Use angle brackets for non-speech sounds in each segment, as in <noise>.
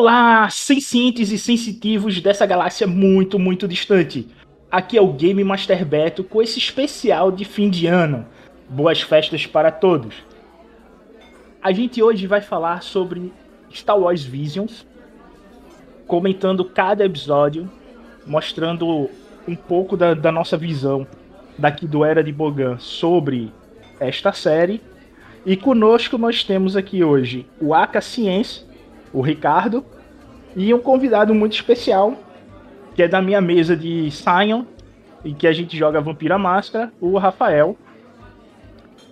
Olá, sencientes e sensitivos dessa galáxia muito, muito distante. Aqui é o Game Master Beto com esse especial de fim de ano. Boas festas para todos. A gente hoje vai falar sobre Star Wars Visions, comentando cada episódio, mostrando um pouco da, da nossa visão daqui do Era de Bogan sobre esta série. E conosco nós temos aqui hoje o Aka Ciência, o Ricardo, e um convidado muito especial, que é da minha mesa de Sion, e que a gente joga Vampira Máscara, o Rafael.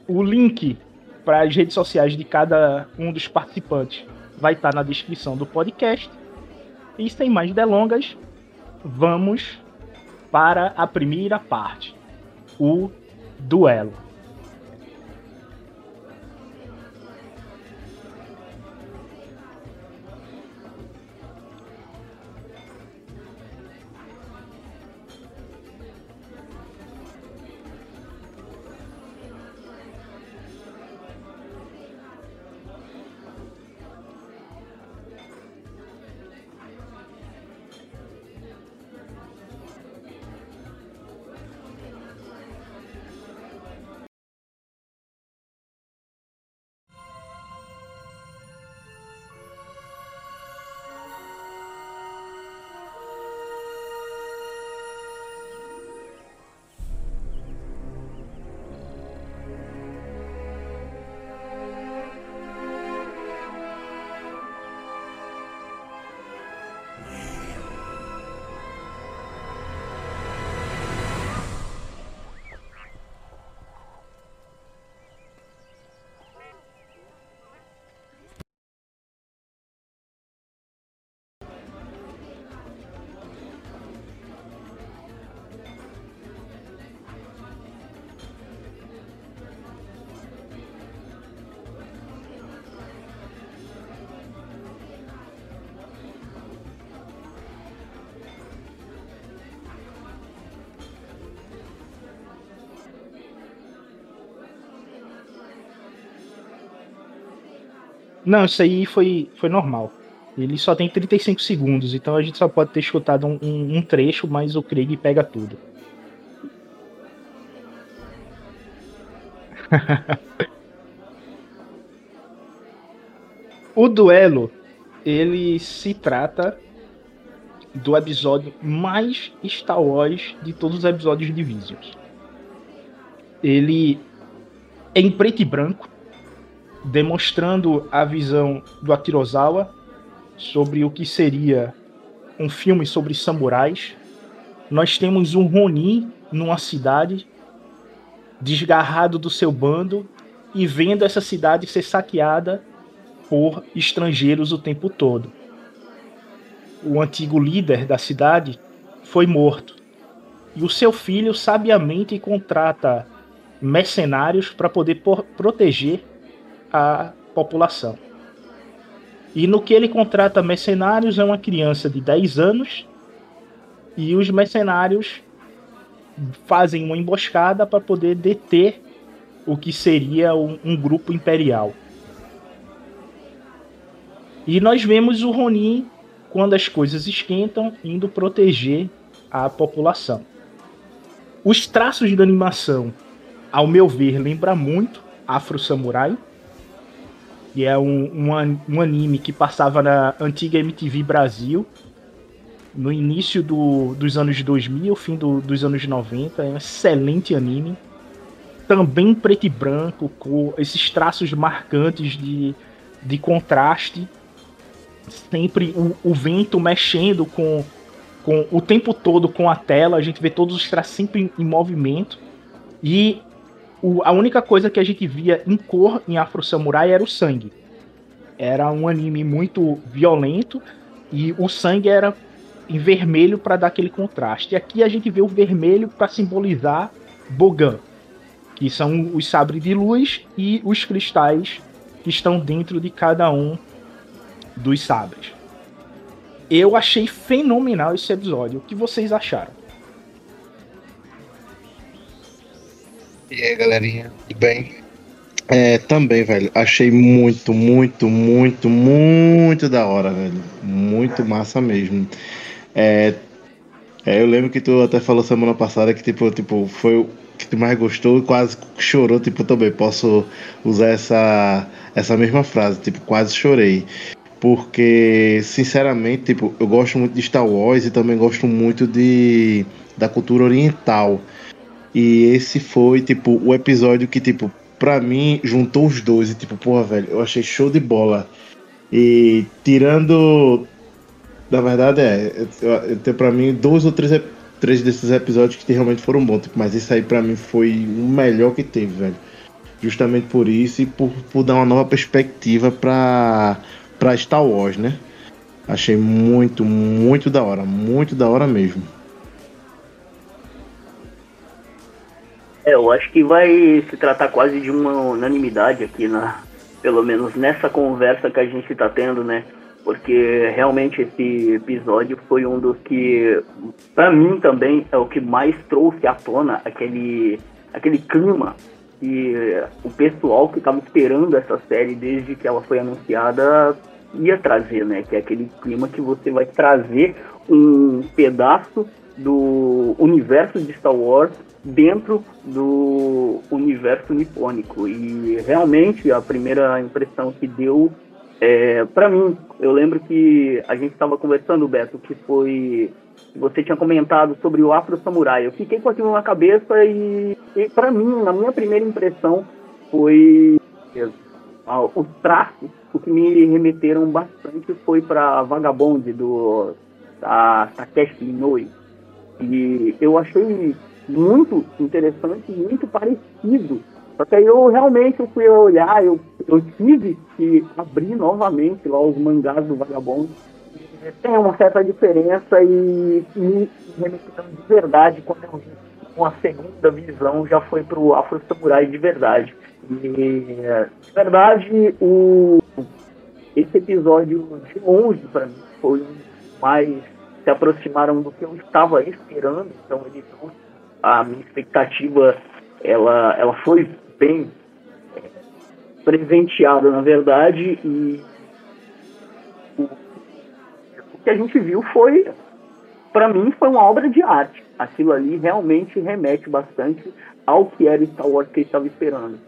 O link para as redes sociais de cada um dos participantes vai estar na descrição do podcast. E sem mais delongas, vamos para a primeira parte, o duelo. Não, isso aí foi, foi normal. Ele só tem 35 segundos, então a gente só pode ter escutado um, um, um trecho, mas o Craig pega tudo. <laughs> o duelo, ele se trata do episódio mais Star Wars de todos os episódios de Visions. Ele é em preto e branco, demonstrando a visão do Akirozawa sobre o que seria um filme sobre samurais. Nós temos um Ronin numa cidade, desgarrado do seu bando e vendo essa cidade ser saqueada por estrangeiros o tempo todo. O antigo líder da cidade foi morto e o seu filho sabiamente contrata mercenários para poder proteger a população. E no que ele contrata mercenários é uma criança de 10 anos e os mercenários fazem uma emboscada para poder deter o que seria um, um, grupo imperial. E nós vemos o Ronin, quando as coisas esquentam, indo proteger a população. Os traços da animação, ao meu ver, lembra muito Afro Samurai que é um, um, um anime que passava na antiga MTV Brasil, no início do, dos anos 2000, fim do, dos anos 90. É um excelente anime. Também preto e branco, com esses traços marcantes de, de contraste. Sempre o, o vento mexendo com, com o tempo todo com a tela. A gente vê todos os traços sempre em, em movimento. E o, a única coisa que a gente via em cor em Afro Samurai era o sangue. Era um anime muito violento e o sangue era em vermelho para dar aquele contraste. E aqui a gente vê o vermelho para simbolizar Bogan, que são os sabres de luz e os cristais que estão dentro de cada um dos sabres. Eu achei fenomenal esse episódio. O que vocês acharam? E aí, galerinha, tudo bem? É, também, velho. Achei muito, muito, muito, muito da hora, velho. Muito massa mesmo. É, é, eu lembro que tu até falou semana passada que tipo, tipo, foi o que tu mais gostou e quase chorou, tipo, também posso usar essa essa mesma frase, tipo, quase chorei. Porque, sinceramente, tipo, eu gosto muito de Star Wars e também gosto muito de da cultura oriental. E esse foi, tipo, o episódio que, tipo, pra mim, juntou os dois. E, tipo, porra, velho, eu achei show de bola. E tirando. Na verdade, é. Eu, pra mim, dois ou três, três desses episódios que realmente foram bons. Tipo, mas esse aí, pra mim, foi o melhor que teve, velho. Justamente por isso e por, por dar uma nova perspectiva pra, pra Star Wars, né? Achei muito, muito da hora. Muito da hora mesmo. É, eu acho que vai se tratar quase de uma unanimidade aqui, na, pelo menos nessa conversa que a gente está tendo, né? Porque realmente esse episódio foi um dos que, para mim também, é o que mais trouxe à tona aquele, aquele clima que o pessoal que estava esperando essa série desde que ela foi anunciada ia trazer, né? Que é aquele clima que você vai trazer um pedaço do universo de Star Wars dentro do universo nipônico. E realmente a primeira impressão que deu é, para mim, eu lembro que a gente estava conversando, Beto, que foi você tinha comentado sobre o Afro Samurai. Eu fiquei com aquilo na cabeça e, e para mim, na minha primeira impressão, foi ah, os traços, o que me remeteram bastante foi para Vagabond do da Takeshi Inoue. E eu achei muito interessante, muito parecido. Só que aí eu realmente eu fui olhar, eu, eu tive que abrir novamente lá os mangás do Vagabundo. Tem uma certa diferença e me remetendo de verdade quando eu vi uma segunda visão já foi pro Afro Samurai de verdade. E de verdade o esse episódio de longe para mim foi um mais se aproximaram do que eu estava esperando, então ele trouxe a minha expectativa ela, ela foi bem é, presenteada, na verdade, e o, o que a gente viu foi, para mim, foi uma obra de arte. Aquilo ali realmente remete bastante ao que era Star Wars que eu estava esperando.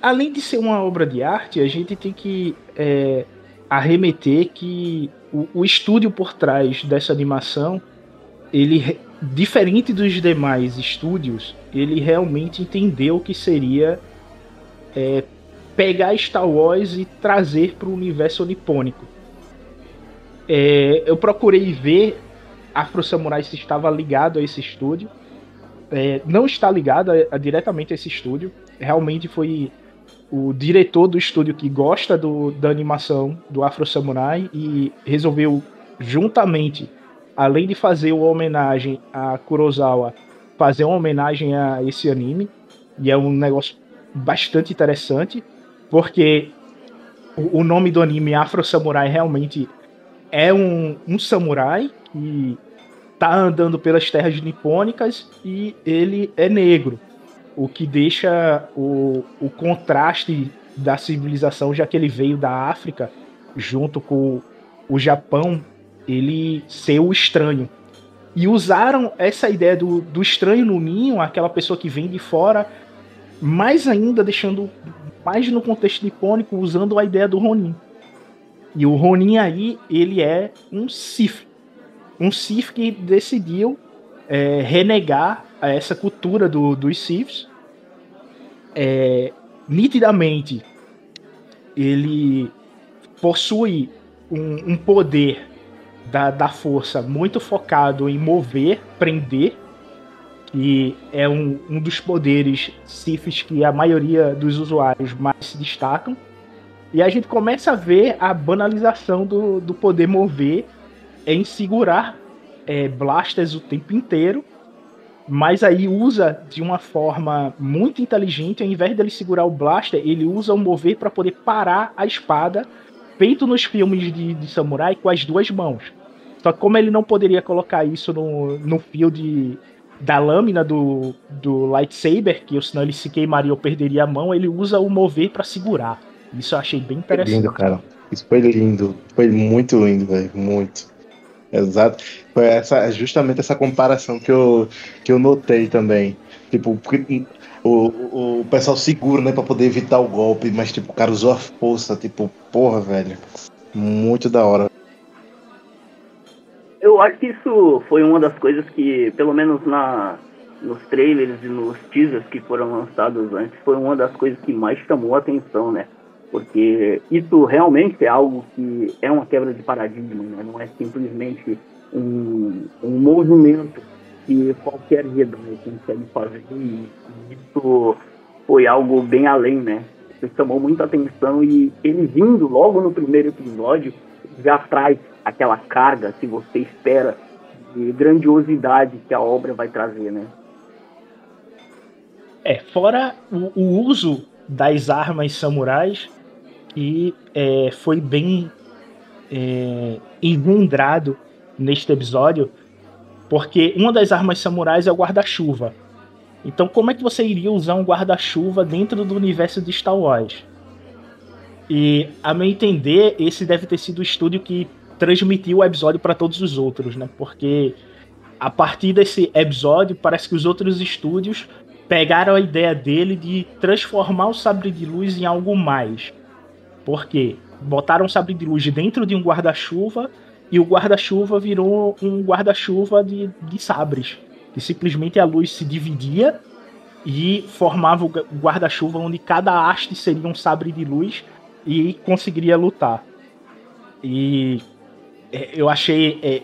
além de ser uma obra de arte, a gente tem que é, arremeter que o, o estúdio por trás dessa animação, ele diferente dos demais estúdios, ele realmente entendeu que seria é, pegar Star Wars e trazer para o universo nipônico. É, eu procurei ver Afro Samurai se estava ligado a esse estúdio. É, não está ligado a, a, diretamente a esse estúdio. Realmente foi o diretor do estúdio que gosta do, da animação do Afro Samurai e resolveu juntamente, além de fazer uma homenagem a Kurosawa, fazer uma homenagem a esse anime. E é um negócio bastante interessante, porque o, o nome do anime Afro Samurai realmente é um, um samurai que tá andando pelas terras nipônicas e ele é negro o que deixa o, o contraste da civilização, já que ele veio da África, junto com o Japão, ele ser o estranho. E usaram essa ideia do, do estranho no ninho, aquela pessoa que vem de fora, mais ainda deixando mais no contexto nipônico, usando a ideia do Ronin. E o Ronin aí, ele é um Sith. Um Sith que decidiu é, renegar a essa cultura do, dos Siths. É, nitidamente, ele possui um, um poder da, da força muito focado em mover, prender, que é um, um dos poderes Siths que a maioria dos usuários mais se destacam. E a gente começa a ver a banalização do, do poder mover em segurar é, blasters o tempo inteiro, mas aí usa de uma forma muito inteligente, ao invés dele segurar o blaster, ele usa o mover para poder parar a espada, feito nos filmes de, de, samurai com as duas mãos. Só que como ele não poderia colocar isso no, no fio de, da lâmina do, do lightsaber, que senão ele se queimaria ou perderia a mão, ele usa o mover para segurar. Isso eu achei bem interessante. Foi lindo, cara. Isso foi lindo. Foi muito lindo, velho. Muito. Exato. Foi essa, justamente essa comparação que eu, que eu notei também. Tipo, o, o pessoal seguro, né, pra poder evitar o golpe, mas, tipo, o cara usou a força. Tipo, porra, velho. Muito da hora. Eu acho que isso foi uma das coisas que, pelo menos na, nos trailers e nos teasers que foram lançados antes, foi uma das coisas que mais chamou a atenção, né? Porque isso realmente é algo que é uma quebra de paradigma, né? não é simplesmente um, um movimento que qualquer Jedi consegue fazer, e isso foi algo bem além, né? Isso chamou muita atenção e ele vindo logo no primeiro episódio já traz aquela carga que você espera de grandiosidade que a obra vai trazer, né? É, fora o, o uso das armas samurais, e é, foi bem é, engendrado neste episódio, porque uma das armas samurais é o guarda-chuva. Então, como é que você iria usar um guarda-chuva dentro do universo de Star Wars? E, a meu entender, esse deve ter sido o estúdio que transmitiu o episódio para todos os outros, né? Porque a partir desse episódio, parece que os outros estúdios pegaram a ideia dele de transformar o sabre de luz em algo mais. Porque botaram o sabre de luz dentro de um guarda-chuva e o guarda-chuva virou um guarda-chuva de, de sabres. Que simplesmente a luz se dividia e formava o guarda-chuva onde cada haste seria um sabre de luz e conseguiria lutar. E é, eu achei é,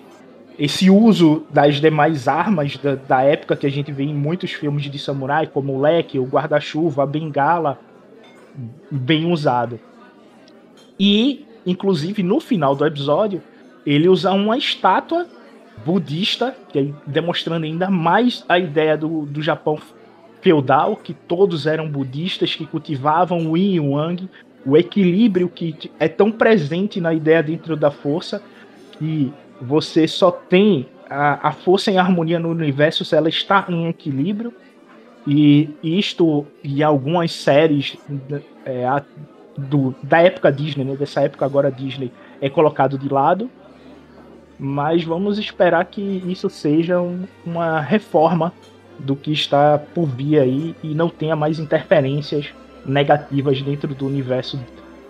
esse uso das demais armas da, da, época que a gente vê em muitos filmes de samurai, como o leque, o guarda-chuva, a bengala, bem usado. E, inclusive, no final do episódio, ele usa uma estátua budista, é demonstrando ainda mais a ideia do, do Japão feudal, que todos eram budistas, que cultivavam o yin e o yang, o equilíbrio que é tão presente na ideia dentro da força, que você só tem a, a força em harmonia no universo se ela está em equilíbrio. E isto e algumas séries é, do, da época Disney, né, dessa época agora Disney, é colocado de lado. Mas vamos esperar que isso seja um, uma reforma do que está por vir aí e não tenha mais interferências negativas dentro do universo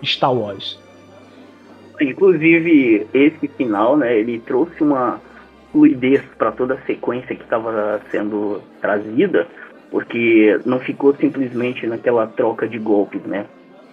Star Wars. Inclusive, esse final, né, ele trouxe uma fluidez para toda a sequência que estava sendo trazida, porque não ficou simplesmente naquela troca de golpes, né?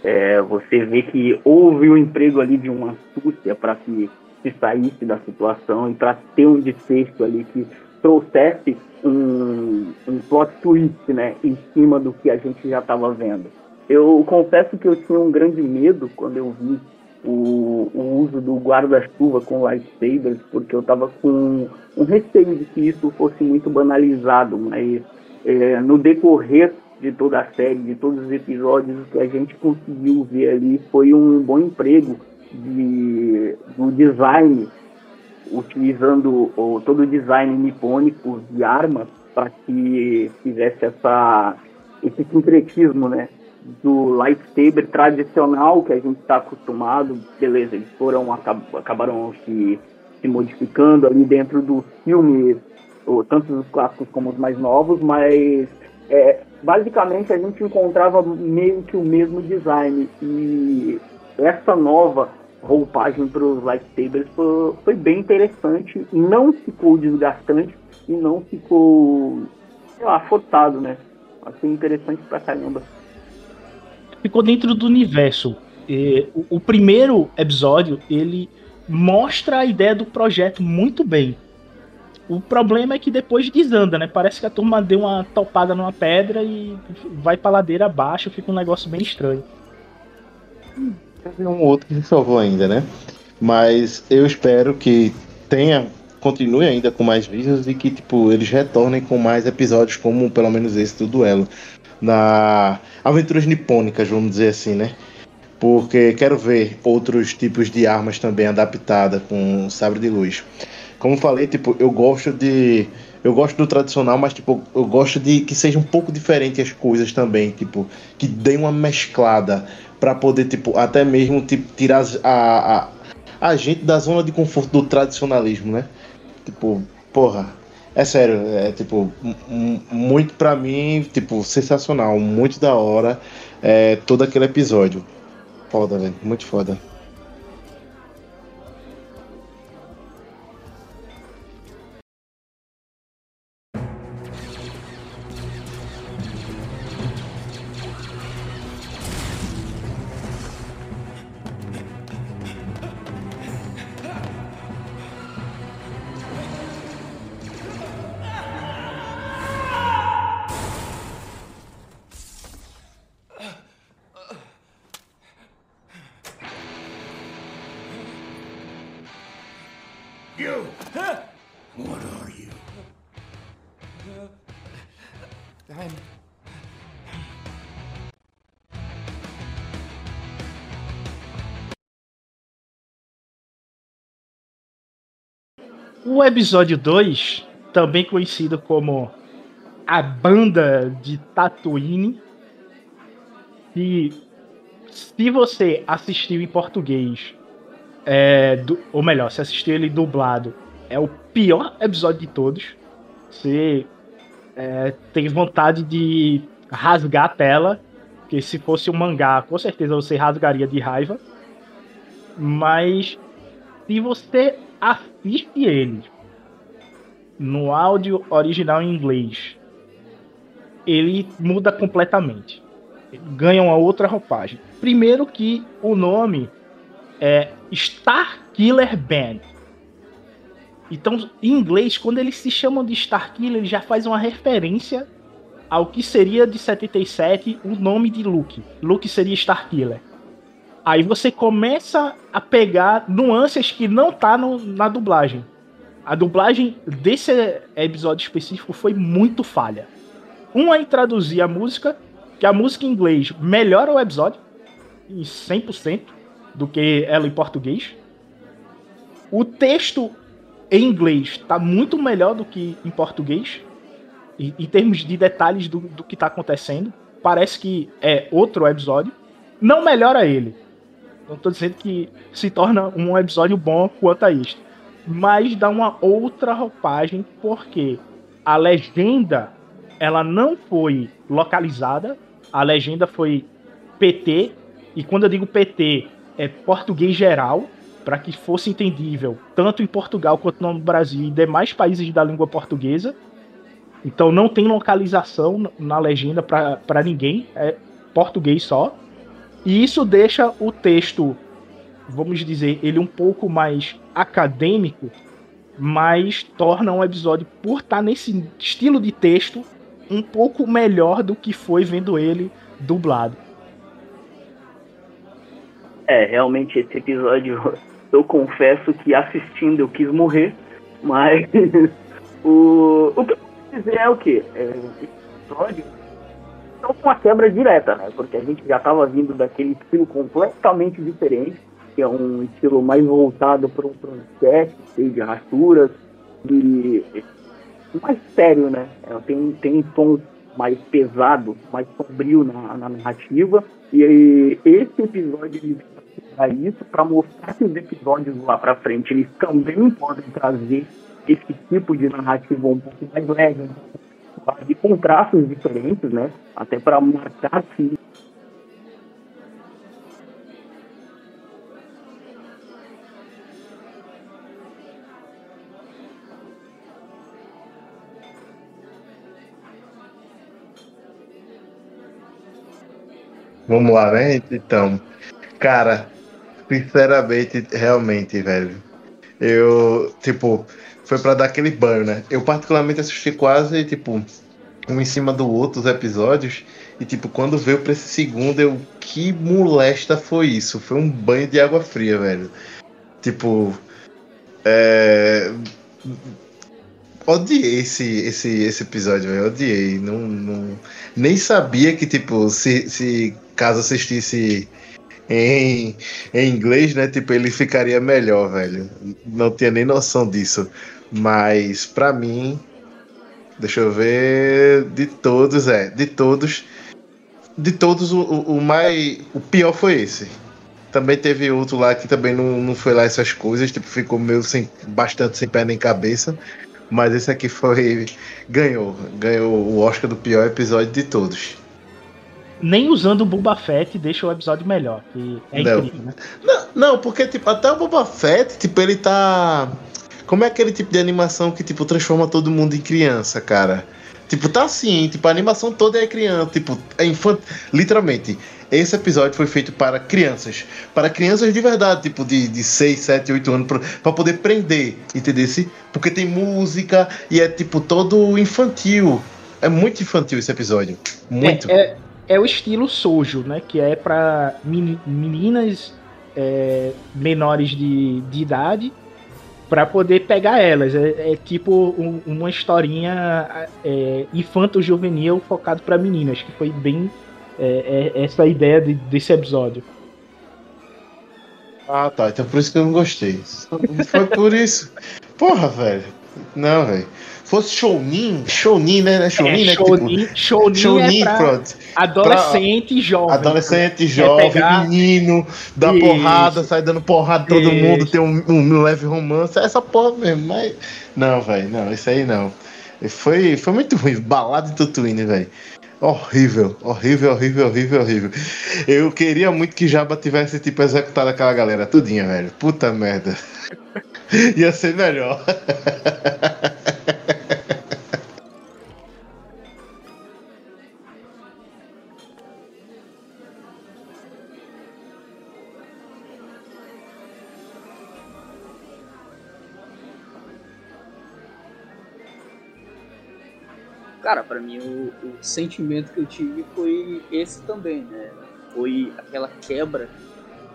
É, você vê que houve o um emprego ali de uma astúcia para que se saísse da situação e para ter um desfecho ali que trouxesse um, um plot twist né, em cima do que a gente já estava vendo. Eu confesso que eu tinha um grande medo quando eu vi o, o uso do guarda-chuva com lightsabers, porque eu estava com um receio de que isso fosse muito banalizado, mas é, no decorrer de toda a série, de todos os episódios, o que a gente conseguiu ver ali foi um bom emprego de, do design, utilizando o, todo o design nipônico de armas para que fizesse essa, esse sincretismo, né? Do lightsaber tradicional que a gente está acostumado, beleza, eles foram, acab acabaram se, se modificando ali dentro do filme, tanto os clássicos como os mais novos, mas é, basicamente a gente encontrava meio que o mesmo design e essa nova roupagem para os lightsabers foi, foi, bem interessante, não ficou desgastante e não ficou, sei lá, né? Achei interessante pra caramba. Ficou dentro do universo. O, o primeiro episódio, ele mostra a ideia do projeto muito bem. O problema é que depois desanda, né? Parece que a turma deu uma topada numa pedra e vai pra ladeira abaixo, fica um negócio bem estranho. Teve um outro que se salvou ainda, né? Mas eu espero que tenha, continue ainda com mais vídeos e que, tipo, eles retornem com mais episódios, como pelo menos esse do duelo. Na Aventuras Nipônicas, vamos dizer assim, né? Porque quero ver outros tipos de armas também adaptadas com sabre de luz. Como falei, tipo, eu gosto de eu gosto do tradicional, mas tipo, eu gosto de que seja um pouco diferente as coisas também, tipo, que dê uma mesclada para poder, tipo, até mesmo tipo, tirar a, a, a gente da zona de conforto do tradicionalismo, né? Tipo, porra, é sério, é tipo, muito para mim, tipo, sensacional, muito da hora é, todo aquele episódio. Foda, velho, muito foda. O episódio 2, também conhecido como a banda de Tatooine, e se você assistiu em português, é, do, ou melhor, se assistiu ele dublado, é o pior episódio de todos. Você é, tem vontade de rasgar a tela, que se fosse um mangá, com certeza você rasgaria de raiva. Mas se você assiste ele no áudio original em inglês, ele muda completamente. Ele ganha uma outra roupagem. Primeiro que o nome é Star Killer Band. Então, em inglês, quando eles se chamam de Star Killer, ele já faz uma referência ao que seria de 77 o nome de Luke. Luke seria Star Killer. Aí você começa a pegar nuances que não tá no, na dublagem. A dublagem desse episódio específico foi muito falha. Um é traduzir a música, que a música em inglês melhora o episódio em 100% do que ela em português. O texto em inglês está muito melhor do que em português, em, em termos de detalhes do, do que está acontecendo. Parece que é outro episódio. Não melhora ele, não estou dizendo que se torna um episódio bom quanto a isto. Mas dá uma outra roupagem, porque a legenda ela não foi localizada, a legenda foi PT, e quando eu digo PT, é português geral, para que fosse entendível tanto em Portugal quanto no Brasil e demais países da língua portuguesa. Então não tem localização na legenda para ninguém, é português só. E isso deixa o texto, vamos dizer, ele um pouco mais acadêmico, mas torna um episódio, por estar nesse estilo de texto, um pouco melhor do que foi vendo ele dublado. É, realmente esse episódio, <laughs> eu confesso que assistindo eu quis morrer, mas <laughs> o, o que eu posso dizer é o que? É, esse episódio então uma quebra direta, né? Porque a gente já estava vindo daquele estilo completamente diferente, que é um estilo mais voltado para um cheio de rasturas, e mais sério, né? É, tem, tem um tom mais pesado, mais sombrio na, na narrativa. E esse episódio para isso, para mostrar que os episódios lá para frente eles também podem trazer esse tipo de narrativa um pouco mais leve, de contrastes diferentes, né? Até para marcar que Vamos lá, né? Então, cara, sinceramente, realmente, velho. Eu, tipo, foi para dar aquele banho, né? Eu particularmente assisti quase, tipo, um em cima do outro os episódios. E, tipo, quando veio pra esse segundo, eu. Que molesta foi isso? Foi um banho de água fria, velho. Tipo. É. Odiei esse, esse, esse episódio, velho. Odiei. Não, não, nem sabia que, tipo, se, se caso assistisse em, em inglês, né? Tipo, ele ficaria melhor, velho. Não tinha nem noção disso. Mas para mim, Deixa eu ver. De todos, é. De todos. De todos, o, o, mais. O pior foi esse. Também teve outro lá que também não, não foi lá essas coisas, tipo, ficou meio sem, bastante sem pé nem cabeça. Mas esse aqui foi. Ganhou. Ganhou o Oscar do pior episódio de todos. Nem usando o Boba Fett deixa o episódio melhor. Que é Não. incrível, né? Não, não, porque tipo, até o Boba Fett, tipo, ele tá. Como é aquele tipo de animação que, tipo, transforma todo mundo em criança, cara? Tipo, tá assim, tipo, a animação toda é criança, tipo, é infantil. Literalmente, esse episódio foi feito para crianças. Para crianças de verdade, tipo, de, de 6, 7, 8 anos, pra, pra poder prender, entendeu? Porque tem música e é, tipo, todo infantil. É muito infantil esse episódio. Muito. É, é, é o estilo Sojo, né? Que é meni- meninas é, menores de, de idade pra poder pegar elas. É, é tipo um- uma historinha é, infanto-juvenil focado pra meninas, que foi bem é, é, essa ideia de- desse episódio. Ah, tá. Então por isso que eu não gostei. Foi por isso. Porra, velho. Não, velho. Fosse Shounin, Shounin, né? né? Shounin, é, né? Shounin, Shounin Shounin, é pronto. adolescente jovem. Adolescente, jovem, pegar- menino, dá Isso. porrada, sai dando porrada em todo Isso. mundo, tem um, um leve romance, é essa porra mesmo, mas. Não, velho, não, isso aí não. Foi, foi muito ruim, balada de Tatooine, velho. Horrível, horrível, horrível, horrível, horrível. Eu queria muito que Jabba tivesse, tipo, executado aquela galera tudinha, velho. Puta merda. <laughs> Ia ser melhor. <laughs> Cara, pra mim o, o sentimento que eu tive foi esse também, né? Foi aquela quebra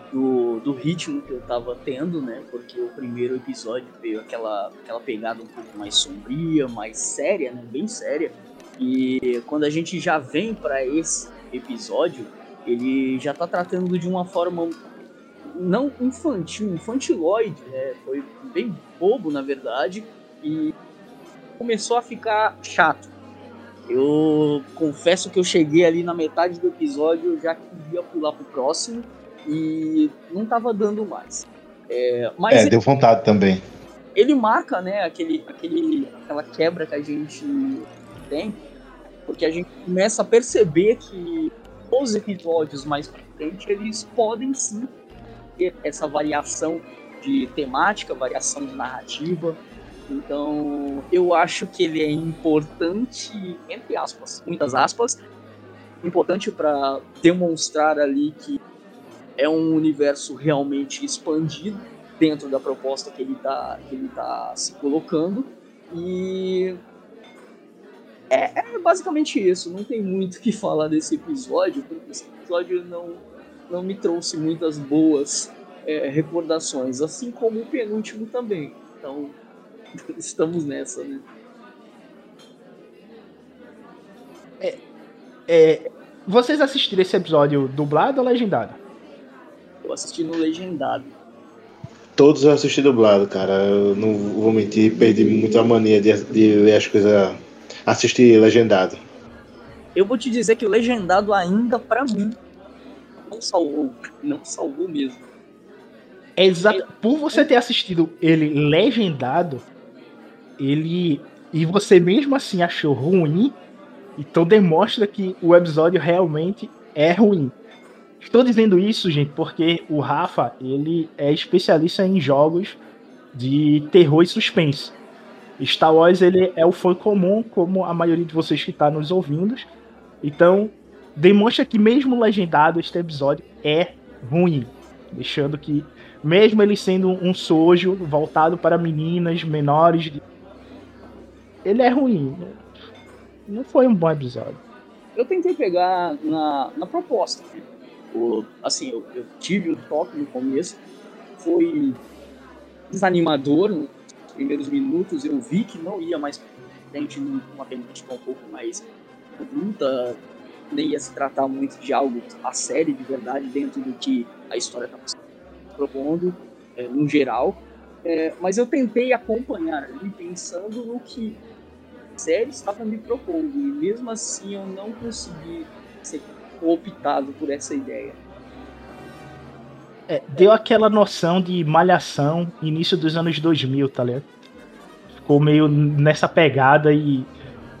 do, do ritmo que eu tava tendo, né? Porque o primeiro episódio veio aquela, aquela pegada um pouco mais sombria, mais séria, né? Bem séria. E quando a gente já vem pra esse episódio, ele já tá tratando de uma forma não infantil, infantiloide, né? Foi bem bobo, na verdade, e começou a ficar chato. Eu confesso que eu cheguei ali na metade do episódio, eu já queria pular pro próximo e não tava dando mais. É, mas É, ele, deu vontade também. ele marca, né, aquele, aquele, aquela quebra que a gente tem, porque a gente começa a perceber que os episódios mais pra frente, eles podem sim ter essa variação de temática, variação de narrativa. Então, eu acho que ele é importante, entre aspas, muitas aspas, importante para demonstrar ali que é um universo realmente expandido dentro da proposta que ele tá, que ele tá se colocando. E é, é basicamente isso. Não tem muito o que falar desse episódio, porque esse episódio não, não me trouxe muitas boas é, recordações, assim como o penúltimo também. Então, <laughs> estamos nessa, né? É, vocês assistiram esse episódio dublado ou legendado? Eu assisti no Legendado. Todos eu assisti dublado, cara. Eu não vou mentir, perdi muito a mania de, de ler as coisas. Assistir legendado. Eu vou te dizer que o Legendado ainda, pra mim, não salvou. Não salvou mesmo. É exato. Por você ter assistido ele legendado, ele. E você mesmo assim achou ruim, então demonstra que o episódio realmente é ruim. Estou dizendo isso, gente, porque o Rafa, ele é especialista em jogos de terror e suspense. Star Wars, ele é o fã comum, como a maioria de vocês que está nos ouvindo. Então, demonstra que mesmo legendado, este episódio é ruim. Deixando que mesmo ele sendo um sojo voltado para meninas menores, ele é ruim. Não foi um bom episódio. Eu tentei pegar na, na proposta. né? O, assim, eu, eu tive um toque no começo, foi desanimador nos primeiros minutos. Eu vi que não ia mais frente numa temática um pouco mais adulta, nem ia se tratar muito de algo a série de verdade dentro do que a história estava se propondo, é, no geral. É, mas eu tentei acompanhar ali pensando no que série estava me propondo. E mesmo assim eu não consegui ser optado por essa ideia. É, deu aquela noção de malhação início dos anos 2000, tá ligado? Ficou meio nessa pegada e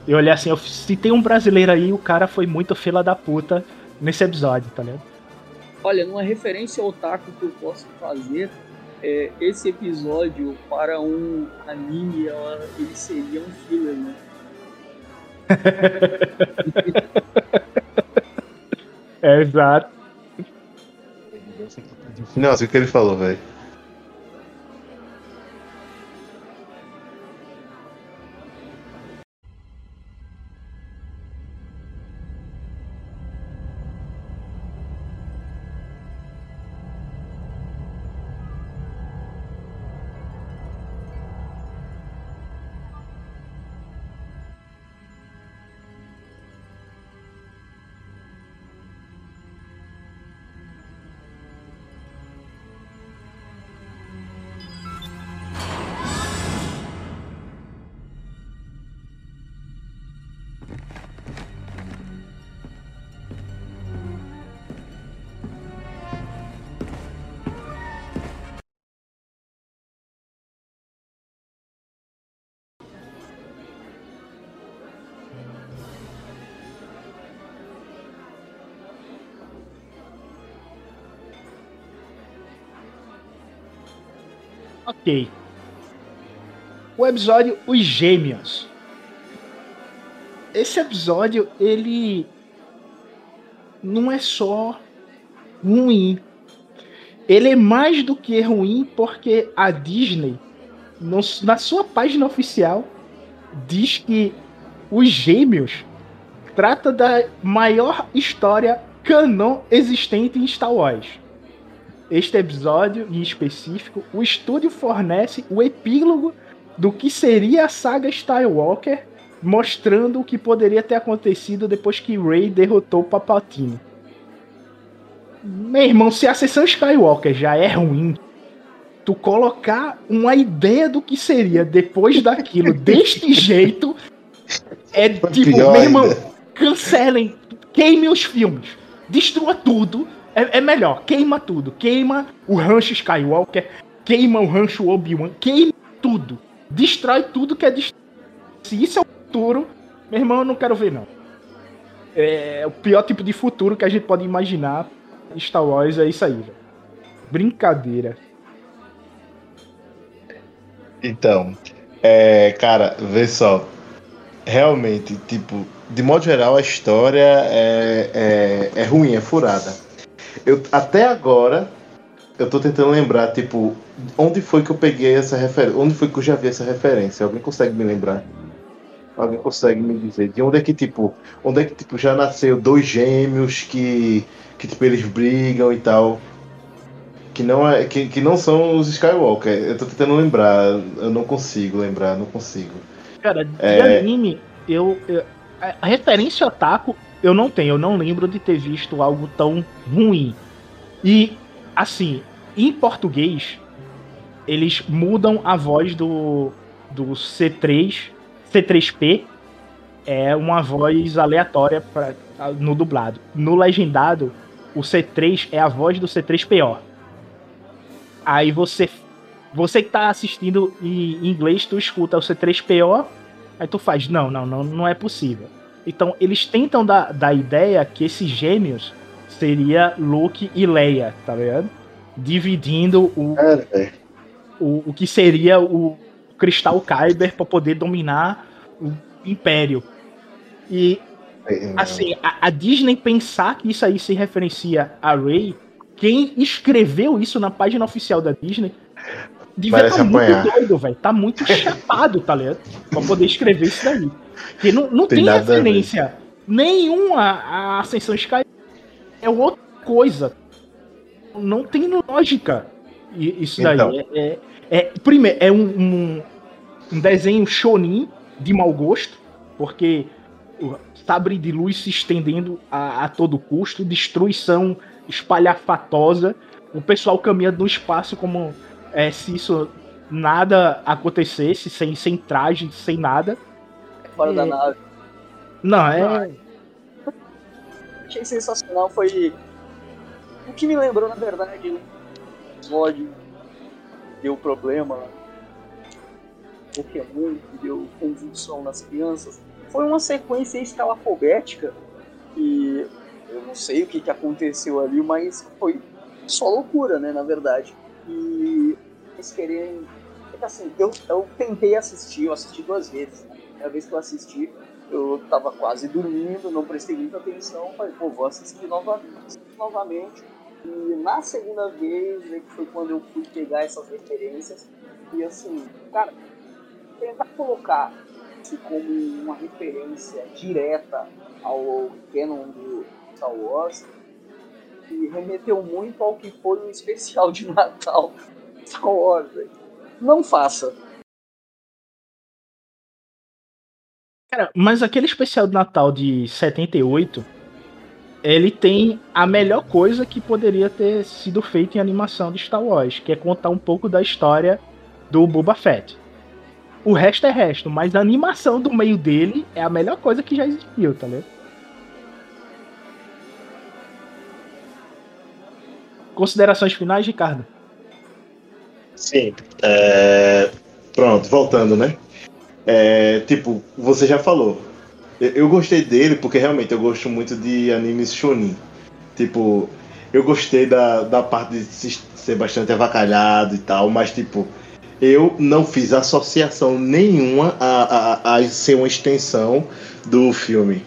eu olhei assim, eu, se tem um brasileiro aí, o cara foi muito fila da puta nesse episódio, tá ligado? Olha, numa referência ao otaku que eu posso fazer, é, esse episódio para um anime, ela, ele seria um filler, né? <laughs> é, exato. Não, assim o que ele falou, velho. Ok. O episódio Os Gêmeos. Esse episódio, ele não é só ruim. Ele é mais do que ruim porque a Disney, na sua página oficial, diz que Os Gêmeos trata da maior história canon existente em Star Wars este episódio em específico, o estúdio fornece o epílogo do que seria a saga Skywalker, mostrando o que poderia ter acontecido depois que Rey derrotou Palpatine. Meu irmão, se a sessão Skywalker já é ruim, tu colocar uma ideia do que seria depois daquilo <laughs> deste jeito é tipo, meu irmão, cancelem, queime os filmes, destrua tudo é, é, melhor, queima tudo. Queima o rancho Skywalker, queima o rancho Obi-Wan, queima tudo. Destrói tudo que é destruído. Se isso é o futuro, meu irmão, eu não quero ver, não. É o pior tipo de futuro que a gente pode imaginar. Star Wars é isso aí. Brincadeira. Então, é, cara, vê só. Realmente, tipo, de modo geral, a história é, é, é ruim, é furada. Eu, até agora, eu tô tentando lembrar, tipo, onde foi que eu peguei essa referência? Onde foi que eu já vi essa referência? Alguém consegue me lembrar? Alguém consegue me dizer? De onde é que, tipo, onde é que tipo, já nasceu dois gêmeos que, que tipo, eles brigam e tal? Que não, é, que, que não são os Skywalker. Eu tô tentando lembrar. Eu não consigo lembrar, não consigo. Cara, de é... anime, eu, eu. A referência otaku eu não tenho, eu não lembro de ter visto algo tão ruim. E, assim, em português, eles mudam a voz do, do C3, C3P, é uma voz aleatória pra, no dublado. No legendado, o C3 é a voz do C3PO. Aí você você que tá assistindo em inglês, tu escuta o C3PO, aí tu faz, não, não, não, não é possível. Então, eles tentam dar, dar a ideia que esses gêmeos seria Luke e Leia, tá ligado? Dividindo o, é, o, o que seria o Cristal Kyber para poder dominar o Império. E, é, assim, a, a, Disney pensar que isso aí se referencia a Rey, quem escreveu isso na página oficial da Disney devia estar tá muito doido, velho. Tá muito <laughs> chapado, tá ligado? Pra poder escrever isso daí. Porque não, não tem, tem referência nenhuma à Ascensão Sky. É outra coisa. Não tem lógica isso daí. Então. É, é, é, primeiro, é um, um, um desenho shonin de mau gosto, porque o sabre de luz se estendendo a, a todo custo, destruição espalhafatosa, o pessoal caminhando no espaço como é, se isso nada acontecesse, sem, sem traje, sem nada fora É. da nave. Não, é. Achei sensacional, foi. O que me lembrou, na verdade, episódio que deu problema. Pokémon que deu convulsão nas crianças. Foi uma sequência escalafobética e eu não sei o que, que aconteceu ali, mas foi só loucura, né, na verdade. E eles querem. É que assim, eu, eu tentei assistir, eu assisti duas vezes. Né? Primeira vez que eu assisti, eu tava quase dormindo, não prestei muita atenção, falei, pô, vou assistir novamente, novamente. E na segunda vez, né, que foi quando eu fui pegar essas referências, e assim, cara, tentar colocar isso como uma referência direta ao canon do Star Wars, e remeteu muito ao que foi o especial de Natal Star Wars. velho. Não faça. Cara, mas aquele especial de Natal de 78, ele tem a melhor coisa que poderia ter sido feito em animação de Star Wars, que é contar um pouco da história do Boba Fett. O resto é resto, mas a animação do meio dele é a melhor coisa que já existiu, tá ligado? Considerações finais, Ricardo? Sim. É, Pronto, voltando, né? É, Tipo, você já falou. Eu, gostei dele porque realmente eu gosto muito de animes shonen. Tipo, eu gostei da, da parte de se- ser bastante avacalhado e tal, mas tipo, eu não fiz associação nenhuma a, a, a ser uma extensão do filme.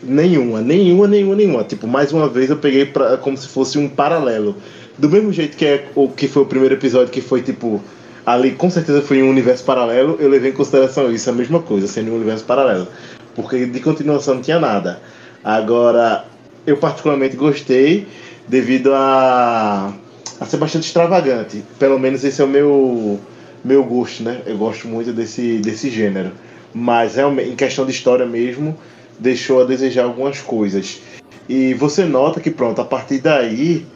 Nenhuma, nenhuma, nenhuma, nenhuma. Tipo, mais uma vez eu peguei pra, como se fosse um paralelo. Do mesmo jeito que, é, o que foi o primeiro episódio, que foi tipo. Ali com certeza foi um universo paralelo, eu levei em consideração isso, a mesma coisa, sendo um universo paralelo. Porque de continuação não tinha nada. Agora, eu particularmente gostei devido a, a ser bastante extravagante. Pelo menos esse é o meu, meu gosto, né? Eu gosto muito desse, desse gênero. Mas realmente, em questão de história mesmo, deixou a desejar algumas coisas. E você nota que pronto, a partir daí,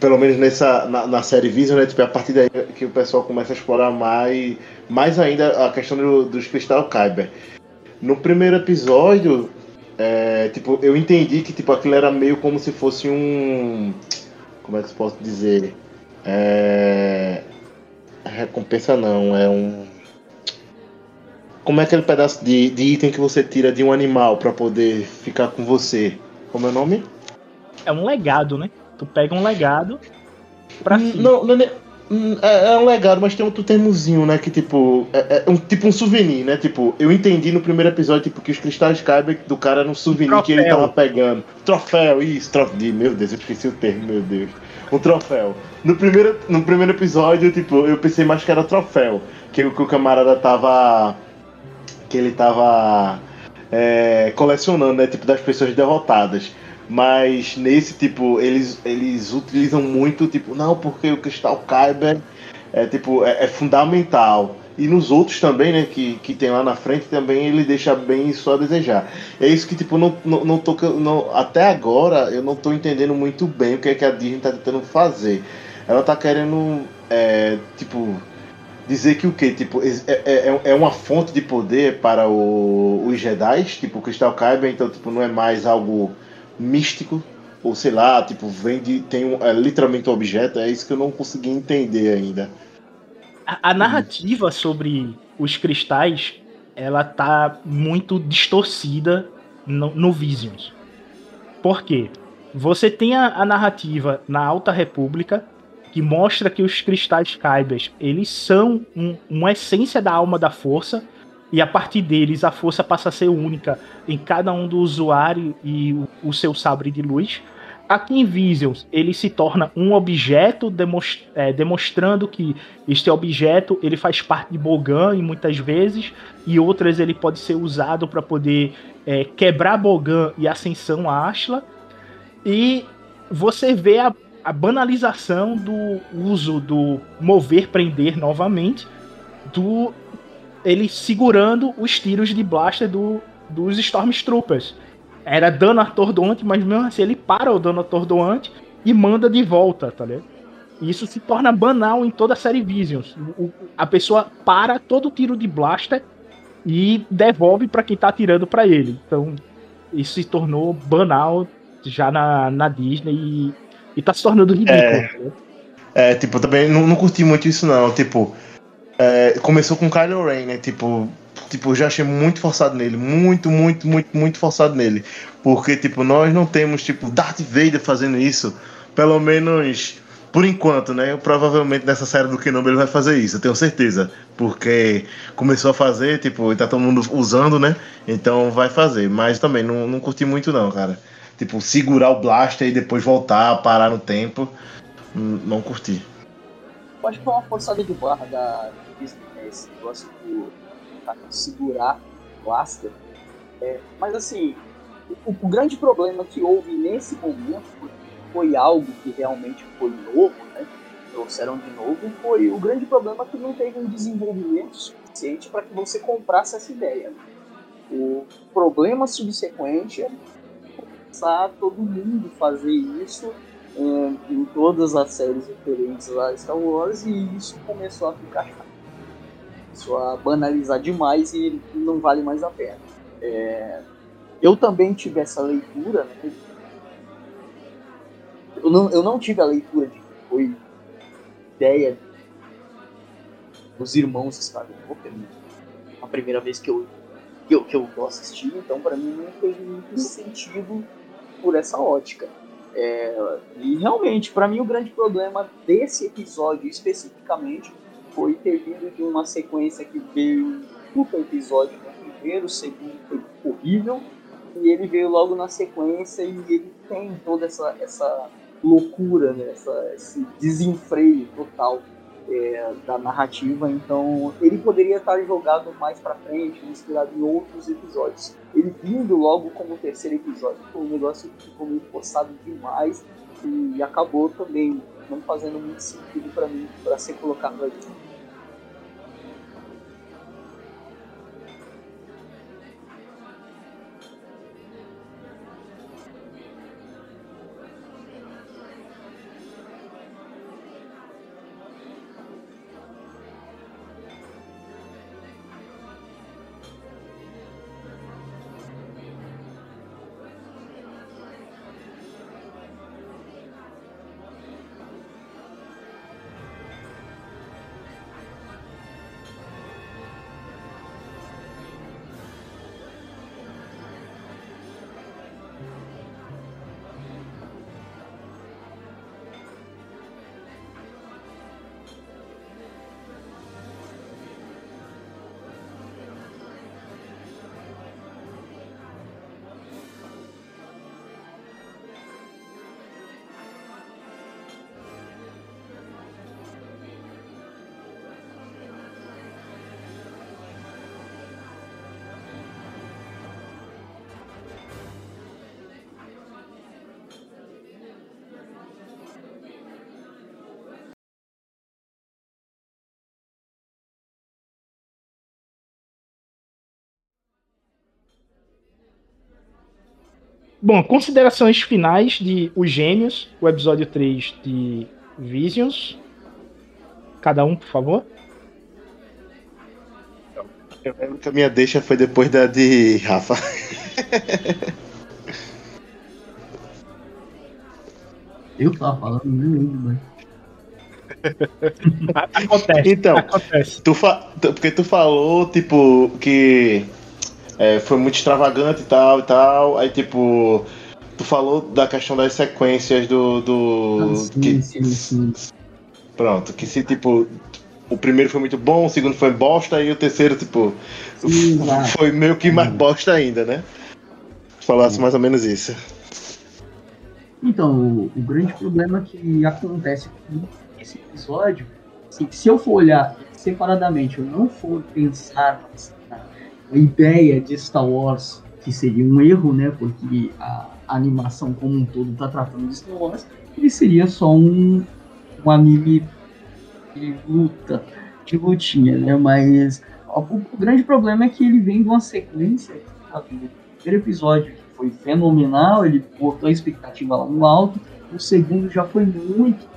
pelo menos nessa na, na série Vision, né, tipo, é a partir daí que o pessoal começa a explorar mais, mais ainda a questão do, dos Crystal Kyber. No primeiro episódio, é, tipo, eu entendi que tipo aquilo era meio como se fosse um, como é que eu posso dizer, é, recompensa não, é um como é aquele pedaço de, de item que você tira de um animal pra poder ficar com você? Como é o nome? É um legado, né? Tu pega um legado pra Hum, si. Não, não é, hum, é, é um legado, mas tem outro termozinho, né? Que tipo. É, é um, tipo um souvenir, né? Tipo, eu entendi no primeiro episódio tipo, que os cristais Kyber do cara era um souvenir que ele troféu. tava pegando. Troféu, isso, troféu. Meu Deus, eu esqueci o termo, meu Deus. Um troféu. No primeiro, no primeiro episódio, tipo, eu pensei mais que era troféu. Que, o- que o camarada tava. Que ele tava. é, colecionando, né? Tipo, das pessoas derrotadas. Mas nesse tipo, eles, eles utilizam muito, tipo, não, porque o Cristal Kyber é tipo, é, é fundamental. E nos outros também, né, que, que tem lá na frente, também ele deixa bem isso a desejar. É isso que, tipo, não, não, não tô, não, até agora eu não tô entendendo muito bem o que é que a Disney tá tentando fazer. Ela tá querendo, é, tipo, dizer que o quê? Tipo, é, é, é- é uma fonte de poder para o, os Jedi, tipo, o Cristal Kyber, então, tipo, não é mais algo místico, ou sei lá, tipo, vem de. tem um, é literalmente um objeto, é isso que eu não consegui entender ainda. A, a narrativa sobre os cristais, ela tá muito distorcida no, no Visions. Por quê? Você tem a, a narrativa na Alta República que mostra que os cristais Kybers, eles são um- uma essência da alma da força e a partir deles a força passa a ser única em cada um do usuário e o, o seu sabre de luz. Aqui em Visions, ele se torna um objeto é, demonstrando que este objeto ele faz parte de Bogan e muitas vezes e outras ele pode ser usado para poder é, quebrar Bogan e ascensão a Ashla e você vê a, a banalização do uso do mover prender novamente do ele segurando os tiros de blaster do, dos Stormtroopers era dano atordoante mas mesmo assim ele para o dano atordoante e manda de volta tá ligado? E isso se torna banal em toda a série Visions. O- a pessoa para todo tiro de blaster e devolve para quem tá atirando para ele. Então, isso se tornou banal já na, na Disney e, e tá se tornando ridículo. É, né? é tipo, também não, não curti muito isso não. Tipo, é, começou com Kylo Ren, né? Tipo, tipo, já achei muito forçado nele. Muito, muito, muito, muito forçado nele. Porque, tipo, nós não temos, tipo, Darth Vader fazendo isso. Pelo menos por enquanto, né? Provavelmente nessa série do Kenobi ele vai fazer isso, eu tenho certeza. Porque começou a fazer, tipo, tá todo mundo usando, né? Então vai fazer. Mas também não, não curti muito, não, cara. Tipo, segurar o blaster e depois voltar, parar no tempo. Não curti. Eu que foi uma forçada de barra da Disney, né? Esse negócio de segurar o blaster. É, mas assim, o, o grande problema que houve nesse momento foi algo que realmente foi novo, né? trouxeram de novo, foi o grande problema que não teve um desenvolvimento suficiente para que você comprasse essa ideia. O problema subsequente é começar todo mundo fazer isso é, em todas as séries referentes a Star Wars e isso começou a ficar chato. Começou a banalizar demais e não vale mais a pena. É, eu também tive essa leitura, né, eu não, eu não tive a leitura de que foi ideia dos irmãos Skywalker, né? a primeira vez que eu, que eu, que eu assisti, então para mim não fez muito sentido por essa ótica. É, e realmente, para mim, o grande problema desse episódio especificamente foi ter vindo de uma sequência que veio um episódio no primeiro, o segundo foi horrível, e ele veio logo na sequência e ele tem toda essa, essa loucura, né? Essa, esse desenfreio total é, da narrativa. Então, ele poderia estar jogado mais para frente, inspirado em outros episódios. Ele vindo logo como terceiro episódio foi um negócio que ficou meio forçado demais e acabou também não fazendo muito sentido para mim para ser colocado ali. Bom, considerações finais de Os Gênios, o episódio 3 de Visions. Cada um, por favor. Eu lembro que a minha deixa foi depois da de Rafa. Eu tava falando, não lembro, mas. <laughs> Acontece. Então, acontece. Tu fa... porque tu falou, tipo, que é, foi muito extravagante e tal e tal. Aí, tipo, tu falou da questão das sequências do. do ah, sim, que, sim, sim. Pronto, que se, tipo, o primeiro foi muito bom, o segundo foi bosta e o terceiro, tipo, Sim, foi meio que mais bosta ainda, né? Falasse mais ou menos isso. Então, o, o grande problema que acontece nesse episódio, assim, se eu for olhar separadamente, eu não for pensar a ideia de Star Wars, que seria um erro, né? Porque a, animação como um todo está tratando de Star Wars, ele seria só um, um anime de luta, de lutinha, né? Mas o, o, grande problema é que ele vem de uma sequência, sabe? Primeiro episódio foi fenomenal, ele botou a expectativa lá no alto, o segundo já foi muito.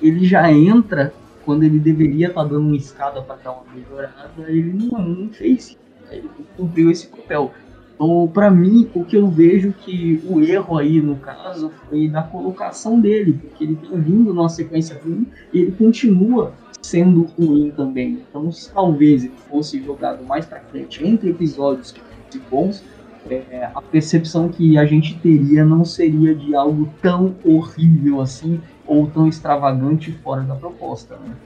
Ele já entra quando ele deveria estar tá dando uma escada para dar uma melhorada, ele não, não fez. Ele cumpriu esse papel. Então, para mim, o que eu vejo que o erro aí, no caso, foi da colocação dele, porque ele tem vindo numa sequência ruim e ele continua sendo ruim também. Então, se talvez ele fosse jogado mais para frente entre episódios fossem bons, é, a percepção que a gente teria não seria de algo tão horrível assim ou tão extravagante fora da proposta. Né?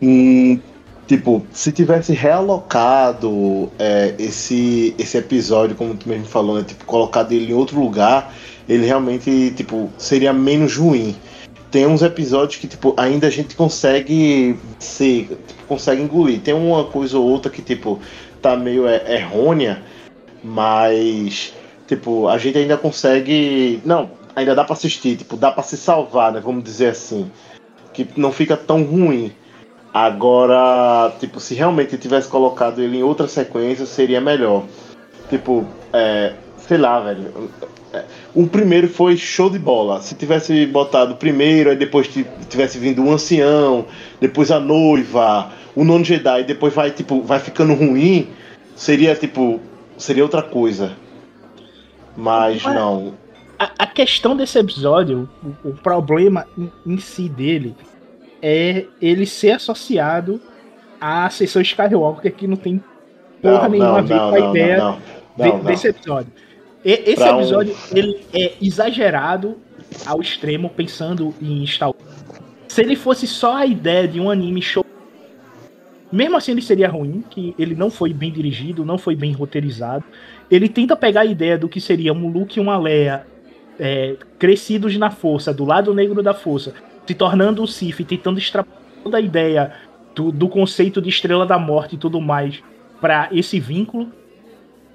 Hum, tipo, se tivesse realocado é, esse, esse episódio, como tu mesmo falou, né? Tipo, colocado ele em outro lugar, ele realmente, tipo, seria menos ruim. Tem uns episódios que, tipo, ainda a gente consegue ser, tipo, consegue engolir. Tem uma coisa ou outra que, tipo, tá meio é, errônea, mas, tipo, a gente ainda consegue. Não, ainda dá para assistir, tipo, dá para se salvar, né? Vamos dizer assim. Que não fica tão ruim. Agora, tipo, se realmente tivesse colocado ele em outra sequência, seria melhor. Tipo, é, sei lá, velho. O primeiro foi show de bola. Se tivesse botado primeiro, aí depois tivesse vindo o ancião, depois a noiva, o nono Jedi, depois vai, tipo, vai ficando ruim, seria tipo. Seria outra coisa. Mas, não. A, a, questão desse episódio, o, o problema em, em, si dele, é ele ser associado à sessão Skywalker que não tem porra não, nenhuma não, a ver não, com a ideia de, desse episódio. Esse pra episódio um... ele é exagerado ao extremo, pensando em Star Wars. Se ele fosse só a ideia de um anime show, mesmo assim ele seria ruim, que ele não foi bem dirigido, não foi bem roteirizado. Ele tenta pegar a ideia do que seria um Luke e uma Leia é, crescidos na força, do lado negro da força, se tornando o Sith, tentando extrapolar toda a ideia do, do conceito de Estrela da Morte e tudo mais para esse vínculo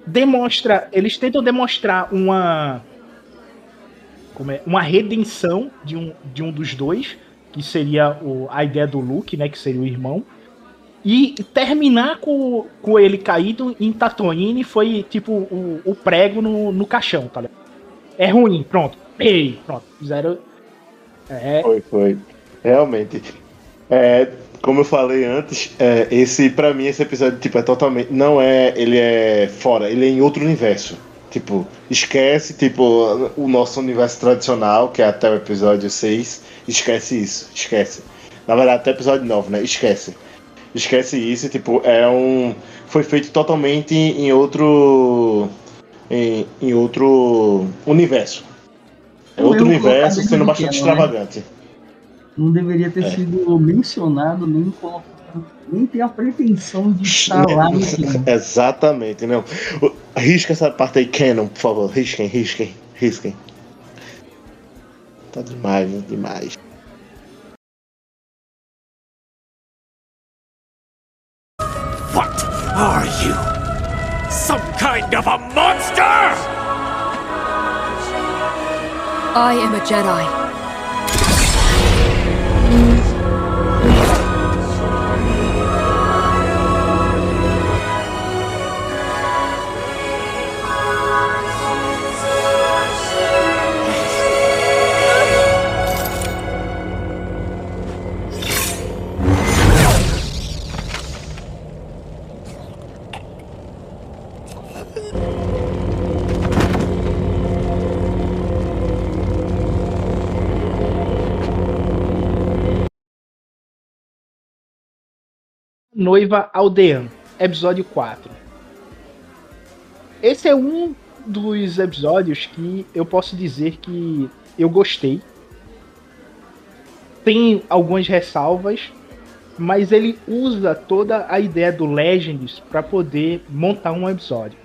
demonstra, eles tentam demonstrar uma como é, uma redenção de um, de um dos dois, que seria o, a ideia do Luke, né, que seria o irmão. E terminar com, com ele caído em Tatooine foi tipo o, o prego no, no caixão, tá ligado? É ruim, pronto. Ei, pronto. Fizeram. É... Foi, foi. Realmente. É, como eu falei antes, é, esse para mim esse episódio tipo é totalmente não é ele é fora, ele é em outro universo. Tipo, esquece tipo o nosso universo tradicional, que é até o episódio 6, esquece isso, esquece. Na verdade, até o episódio 9, né? Esquece. Esquece isso, tipo, é um foi feito totalmente em outro em, em outro universo. É outro universo sendo bastante né? extravagante. Né? não deveria ter é. sido mencionado, nem colocado, nem ter a pretensão de estar lá no filme. <laughs> Exatamente, não. Risca essa parte aí, Canon, por favor. Risquem, risquem, risquem. Tá demais, né? demais. What are you? Some kind of a monster? I am a Jedi. Noiva Aldean, episódio 4. Esse é um dos episódios que eu posso dizer que eu gostei. Tem algumas ressalvas, mas ele usa toda a ideia do Legends para poder montar um episódio.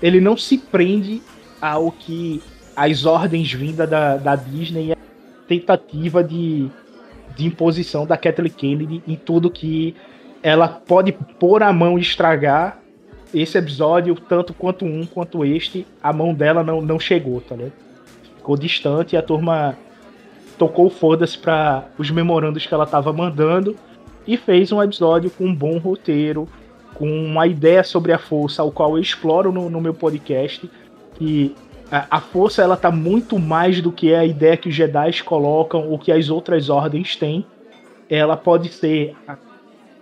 Ele não se prende ao que as ordens vindas da, da Disney e a tentativa de, de imposição da Kathleen Kennedy em tudo que ela pode pôr a mão e estragar esse episódio, tanto quanto um quanto este, a mão dela não, não chegou, tá ligado? Ficou distante e a turma tocou foda-se para os memorandos que ela tava mandando e fez um episódio com um bom roteiro, com uma ideia sobre a força, ao qual eu exploro no, no meu podcast, que a, a força ela tá muito mais do que a ideia que os Jedi colocam ou que as outras ordens têm. Ela pode ser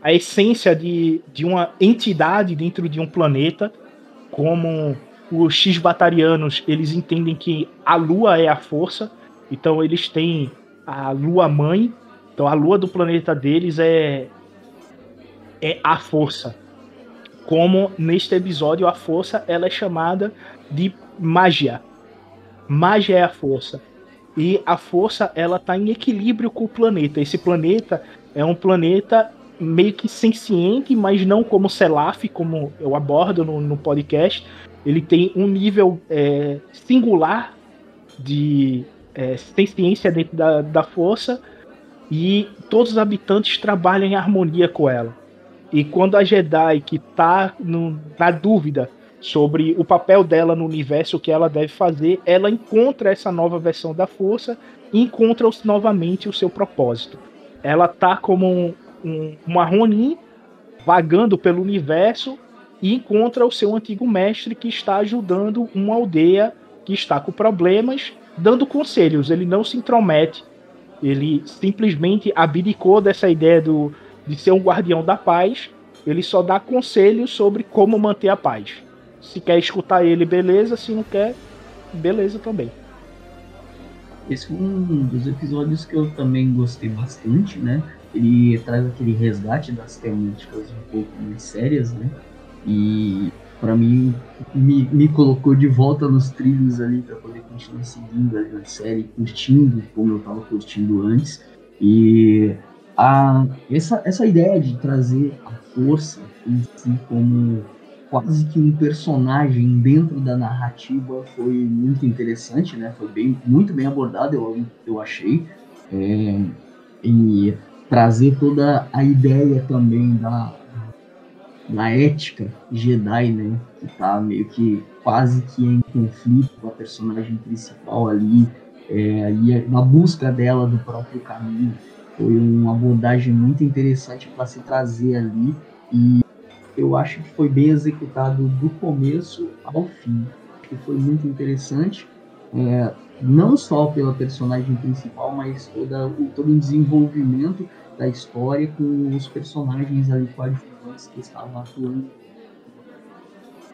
a, essência de, de uma entidade dentro de um planeta, como os X-Batarianos, eles entendem que a Lua é a força, então eles têm a Lua Mãe, então a Lua do planeta deles é, é a força. Como neste episódio a força ela é chamada de magia. Magia é a força. E a força ela está em equilíbrio com o planeta. Esse planeta é um planeta meio que senciente, mas não como Selaf, como eu abordo no, no podcast. Ele tem um nível é, singular de é, senciência dentro da, da força e todos os habitantes trabalham em harmonia com ela. E quando a Jedi que está na dúvida sobre o papel dela no universo, o que ela deve fazer, ela encontra essa nova versão da força e encontra novamente o seu propósito. Ela tá como um, uma Ronin vagando pelo universo e encontra o seu antigo mestre que está ajudando uma aldeia que está com problemas, dando conselhos. Ele não se intromete, ele simplesmente abdicou dessa ideia do, de ser um guardião da paz. Ele só dá conselhos sobre como manter a paz. Se quer escutar ele, beleza. Se não quer, beleza também. Esse foi um dos episódios que eu também gostei bastante, né? Ele traz aquele resgate das temáticas um pouco mais sérias, né? E para mim me, me colocou de volta nos trilhos ali para poder continuar seguindo na série, curtindo como eu estava curtindo antes. E a, essa, essa ideia de trazer a força em si como quase que um personagem dentro da narrativa foi muito interessante, né? Foi bem, muito bem abordado, eu, eu achei. É, e trazer toda a ideia também da, da ética Jedi, né? Que tá meio que quase que em conflito com a personagem principal ali, é, ali na busca dela do próprio caminho. Foi uma abordagem muito interessante para se trazer ali e eu acho que foi bem executado do começo ao fim. Que foi muito interessante, é, não só pela personagem principal, mas toda, o, todo o desenvolvimento da história com os personagens ali coadjuvantes que estavam atuando,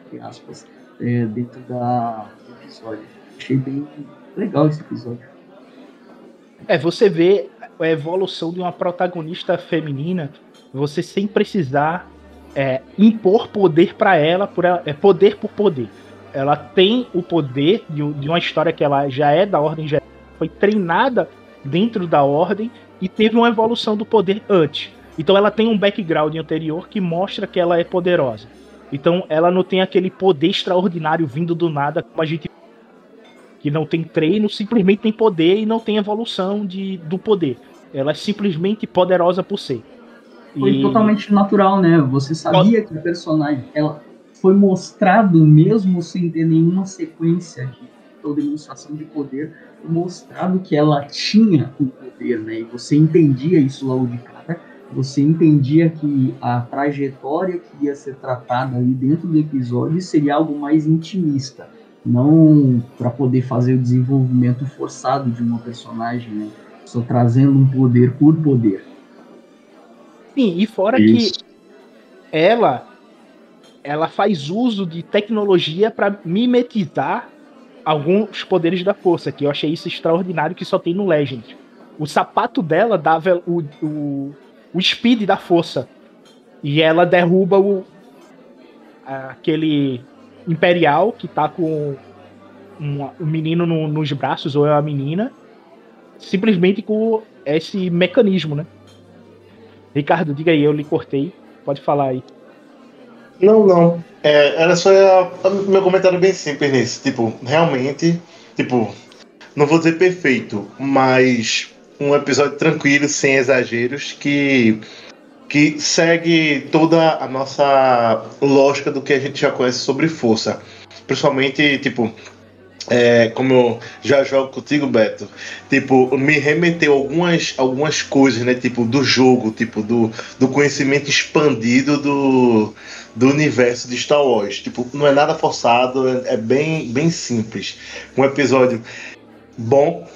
entre aspas, é, dentro da, do episódio. Achei bem legal esse episódio. É, você vê a evolução de uma protagonista feminina, você sem precisar é, impor poder para ela, por ela, é poder por poder. Ela tem o poder de, de, uma história que ela já é da ordem, já foi treinada dentro da ordem e teve uma evolução do poder antes. Então ela tem um background anterior que mostra que ela é poderosa. Então ela não tem aquele poder extraordinário vindo do nada como a gente que não tem treino, simplesmente tem poder e não tem evolução de, do poder. Ela é simplesmente poderosa por ser. Foi e... totalmente natural, né? Você sabia que a personagem ela foi mostrado mesmo sem ter nenhuma sequência de ou demonstração de poder, mostrado que ela tinha o poder, né? E você entendia isso logo de cara. Você entendia que a trajetória que ia ser tratada ali dentro do episódio seria algo mais intimista, não para poder fazer o desenvolvimento forçado de uma personagem, né? Só trazendo um poder por poder. Sim, e fora Isso. que ela ela faz uso de tecnologia para mimetizar alguns poderes da força, que eu achei isso extraordinário que só tem no Legend. O sapato dela dava o, o, o speed da força. E ela derruba o aquele imperial que tá com um, um menino no, nos braços, ou é a menina, simplesmente com esse mecanismo, né? Ricardo, diga aí, eu lhe cortei. Pode falar aí. Não, não. É, era só a, a, meu comentário bem simples nisso. Tipo, realmente, tipo, não vou dizer perfeito, mas um episódio tranquilo, sem exageros, que que segue toda a nossa lógica do que a gente já conhece sobre força. Principalmente, tipo, é, como eu já jogo contigo, Beto, tipo, me remeteu algumas, algumas coisas, né? Tipo, do jogo, tipo, do, do conhecimento expandido do, do universo de Star Wars. Tipo, não é nada forçado, é, é bem, bem simples. Um episódio bom,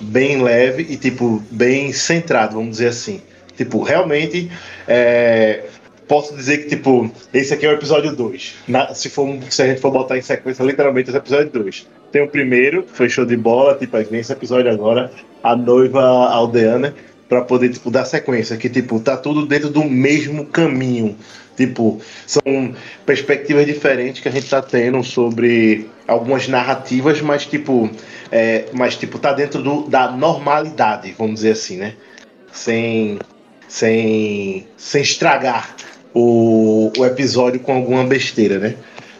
bem leve e, tipo, bem centrado, vamos dizer assim. Tipo, realmente, é, posso dizer que, tipo, esse aqui é o episódio 2. Se, for, se a gente for botar em sequência, literalmente, esse é o episódio 2. Tem o primeiro, foi show de bola, tipo, nesse episódio agora, a noiva aldeana, para poder, tipo, dar sequência, que, tipo, tá tudo dentro do mesmo caminho. Tipo, são perspectivas diferentes que a gente tá tendo sobre algumas narrativas, mas, tipo, é, mas, tipo, tá dentro do, da normalidade, vamos dizer assim, né? Sem, sem, sem estragar o, o episódio com alguma besteira, né?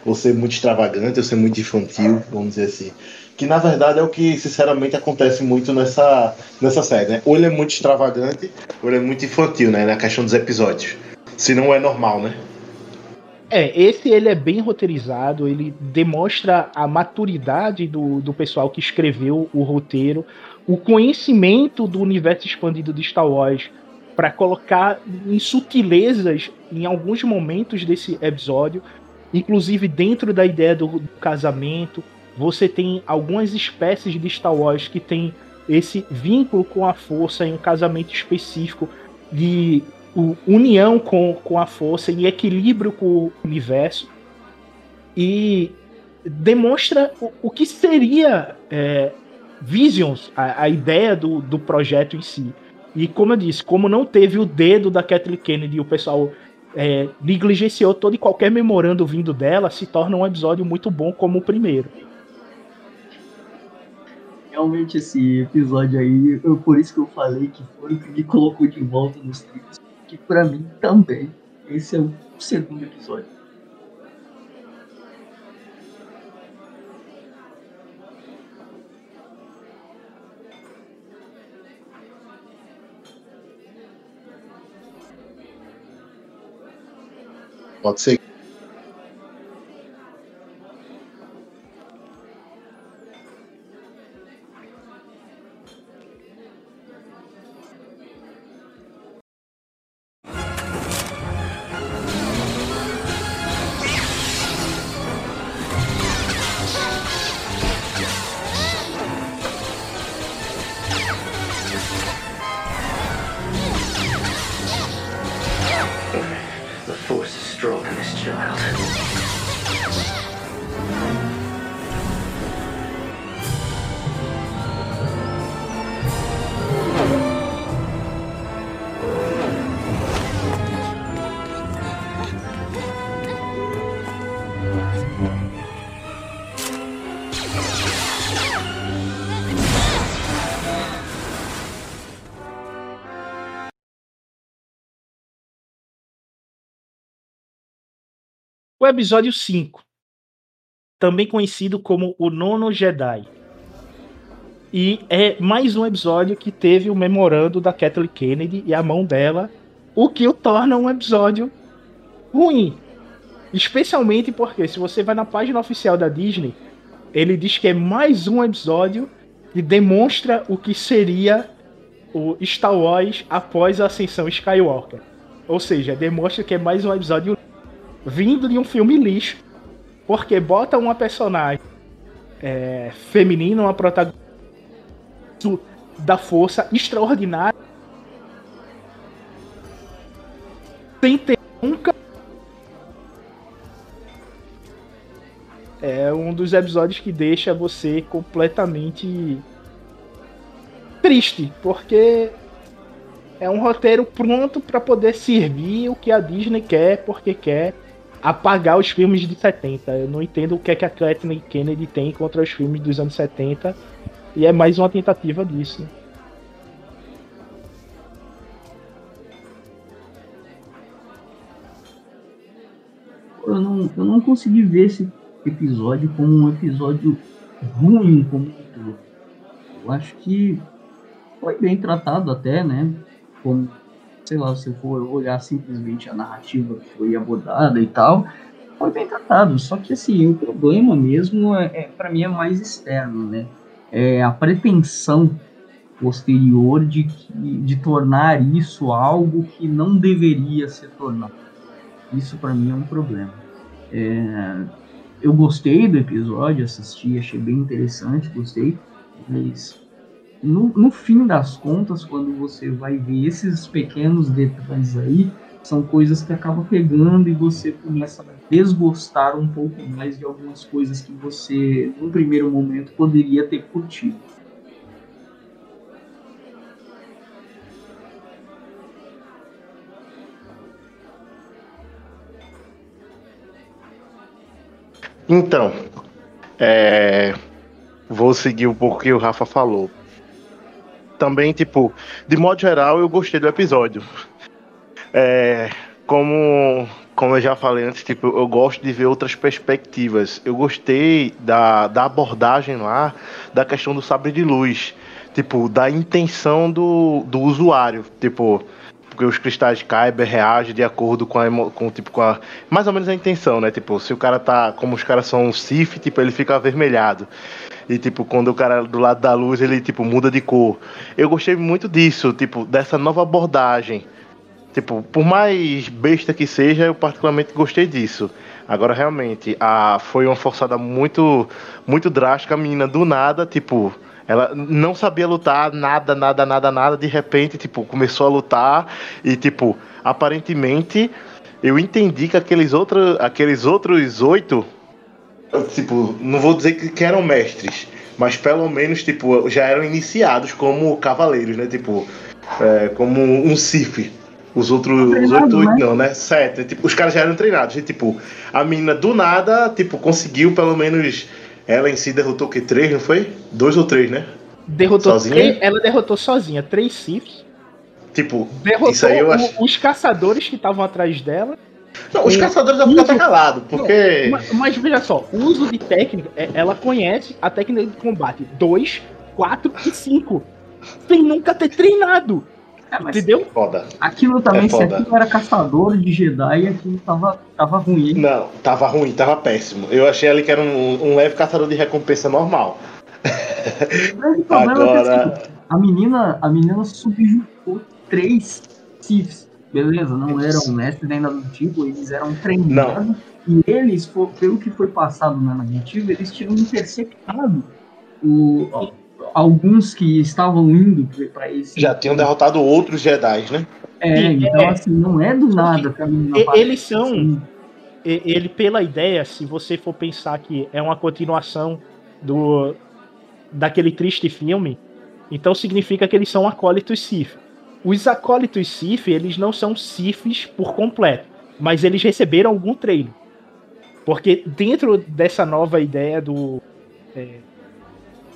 Ou ser muito extravagante, ou ser muito infantil, vamos dizer assim. Que na verdade é o que sinceramente acontece muito nessa, nessa série, né? Ou ele é muito extravagante, ou ele é muito infantil, né? Na questão dos episódios. Se não é normal, né? É, esse ele é bem roteirizado, ele demonstra a maturidade do, do pessoal que escreveu o roteiro, o conhecimento do universo expandido de Star Wars para colocar em sutilezas em alguns momentos desse episódio, inclusive dentro da ideia do, do casamento, você tem algumas espécies de Star Wars que tem esse vínculo com a força em um casamento específico de o, união com, com a força e equilíbrio com o universo. E demonstra o, o que seria é, Visions, a, a, ideia do, do projeto em si. E como eu disse, como não teve o dedo da Kathleen Kennedy, o pessoal é, negligenciou todo e qualquer memorando vindo dela, se torna um episódio muito bom como o primeiro. Realmente esse episódio aí, eu, por isso que eu falei que foi o que me colocou de volta nos trilhos que para mim também esse é o segundo episódio. Pode ser child. O episódio 5, também conhecido como o Nono Jedi. E é mais um episódio que teve o memorando da Kathleen Kennedy e a mão dela, o que o torna um episódio ruim. Especialmente porque, se você vai na página oficial da Disney, ele diz que é mais um episódio que demonstra o que seria o Star Wars após a ascensão Skywalker. Ou seja, demonstra que é mais um episódio vindo de um filme lixo, porque bota uma personagem é, feminina, uma protagonista da força extraordinária, sem ter nunca. É um dos episódios que deixa você completamente triste, porque é um roteiro pronto para poder servir o que a Disney quer, porque quer apagar os filmes de 70. Eu não entendo o que é que a Kathleen Kennedy tem contra os filmes dos anos 70. E é mais uma tentativa disso. Eu não, eu não consegui ver esse episódio como um episódio ruim como um. Eu acho que foi bem tratado até, né? Como sei lá, se for olhar simplesmente a narrativa que foi abordada e tal, foi bem tratado. Só que assim, o problema mesmo é, é para mim é mais externo, né? É a pretensão posterior de, de tornar isso algo que não deveria ser tornado. Isso para mim é um problema. É, eu gostei do episódio, assisti, achei bem interessante, gostei, mas no, no fim das contas, quando você vai ver esses pequenos detalhes aí, são coisas que acabam pegando e você começa a desgostar um pouco mais de algumas coisas que você, num primeiro momento, poderia ter curtido. Então, é, vou seguir um pouco o que o Rafa falou. Também, tipo, de modo geral, eu gostei do episódio. É, como, como eu já falei antes, tipo, eu gosto de ver outras perspectivas. Eu gostei da, da abordagem lá da questão do sabre de luz. Tipo, da intenção do, do usuário. Tipo, porque os cristais Kyber reagem de acordo com a, com, tipo, com a. Mais ou menos a intenção, né? Tipo, se o cara tá. Como os caras são Sif, tipo, ele fica avermelhado. E, tipo, quando o cara do lado da luz, ele, tipo, muda de cor. Eu gostei muito disso, tipo, dessa nova abordagem. Tipo, por mais besta que seja, eu particularmente gostei disso. Agora, realmente, a, foi uma forçada muito, muito drástica. A menina, do nada, tipo ela não sabia lutar nada, nada, nada, nada. De repente, tipo, começou a lutar e, tipo, aparentemente eu entendi que aqueles outros, aqueles outros oito, tipo, não vou dizer que, que eram mestres, mas pelo menos, tipo, já eram iniciados como cavaleiros, né? Tipo, é, como um Sif. Os outros, os outros né? não, né? Sete. Tipo, os caras já eram treinados. E, tipo, a menina do nada, tipo, conseguiu pelo menos ela em si derrotou o que? Três, não foi? Dois ou três, né? Derrotou sozinha? Três, ela derrotou sozinha três Siths. Tipo, derrotou isso aí eu acho... os caçadores que estavam atrás dela. Não, os caçadores vão ficar calados, porque. Mas, mas, veja só, o uso de técnica, é, ela conhece a técnica de combate 2, 4 e 5. Sem nunca ter treinado. É, Entendeu? Foda. Aquilo também, é se aquilo era caçador de Jedi, aquilo tava, tava ruim. Não, tava ruim, tava péssimo. Eu achei ali que era um, um leve caçador de recompensa normal. O Agora... É assim, a menina, a menina subjugou três Siths, beleza? Não eram mestres nem nada do tipo, eles eram treinados. Não. E eles, pelo que foi passado na narrativa, eles tinham interceptado o, alguns que estavam indo para esse. Já tinham derrotado outros Jedi, né? É, então é, assim, não é do nada Eles são. Assim. Ele, pela ideia, se você for pensar que é uma continuação do daquele triste filme, então significa que eles são acólitos Sith. Os acólitos Sith, eles não são Siths por completo, mas eles receberam algum treino. Porque dentro dessa nova ideia do. É,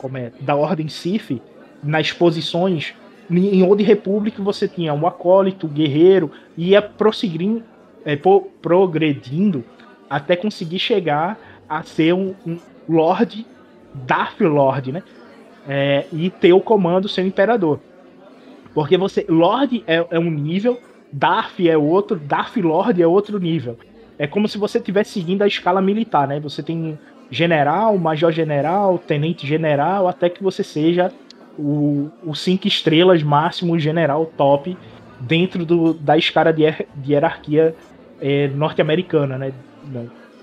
como é, da Ordem Sif, nas posições, em Old Republic você tinha um acólito, um guerreiro, e ia prosseguindo, é, progredindo até conseguir chegar a ser um, um Lord, Darth Lord, né? É, e ter o comando ser imperador. Porque você. Lord é, é um nível, Darth é outro, Darth Lord é outro nível. É como se você estivesse seguindo a escala militar, né? Você tem general, major general, tenente general, até que você seja o, o cinco estrelas máximo general top dentro do, da escala de, de hierarquia é, norte-americana, né?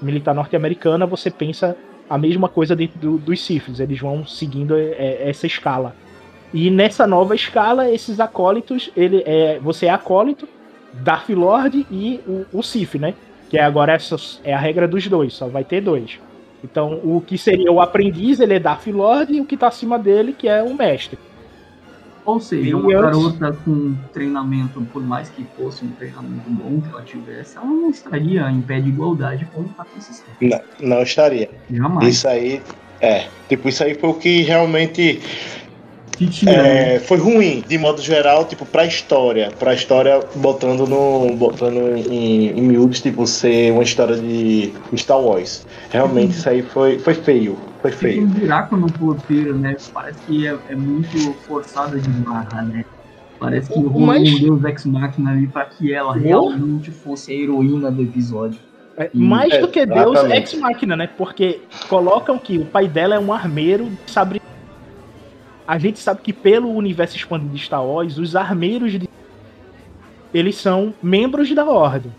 Militar norte-americana, você pensa a mesma coisa dentro do, dos Siths, eles vão seguindo é, essa escala. E nessa nova escala, esses acólitos, ele é, você é acólito, Darth Lord e o, o né? Que é agora essa é a regra dos dois, só vai ter dois. Então, o que seria o aprendiz, ele é Darth Lord, e o que está acima dele, que é o mestre. Ou seja, uma garota com treinamento, por mais que fosse um treinamento bom que ela tivesse, ela não estaria em pé de igualdade com o Patrick Não, não estaria. Jamais. Isso aí, é. Tipo, isso aí foi o que realmente é, foi ruim, de modo geral, tipo, pra história. Pra história, botando no. botando em, em miúdos, tipo, ser uma história de Star Wars. Realmente, isso aí foi, foi feio. Foi feio. Tem um buraco no roteiro, né? Parece que é, é muito forçada de barra, né? Parece que rolou Mas... um Deus Ex Machina ali pra que ela realmente fosse a heroína do episódio. É, mais do que Deus Ex Machina, né? Porque colocam que o pai dela é um armeiro, sabe a gente sabe que pelo universo expandido de Star Wars, os armeiros de... eles são membros da ordem.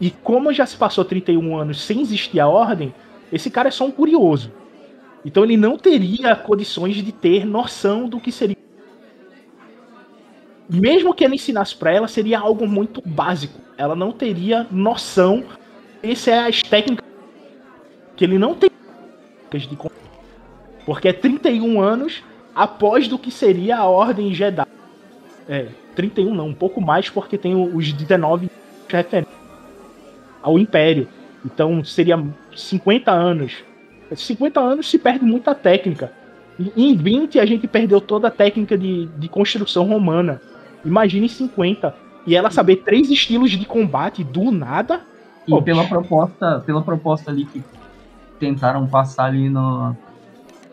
E como já se passou 31 anos sem existir a ordem, esse cara é só um curioso. Então ele não teria condições de ter noção do que seria. Mesmo que ele ensinasse para ela, seria algo muito básico. Ela não teria noção. Essa é as técnicas que ele não tem porque é 31 anos após do que seria a Ordem Jedi. É, 31 não, um pouco mais porque tem os 19 referentes ao Império. Então seria 50 anos 50 anos se perde muita técnica. Em 20 a gente perdeu toda a técnica de, de construção romana. Imagine 50. E ela saber três estilos de combate do nada. E pela proposta, pela proposta ali que tentaram passar ali no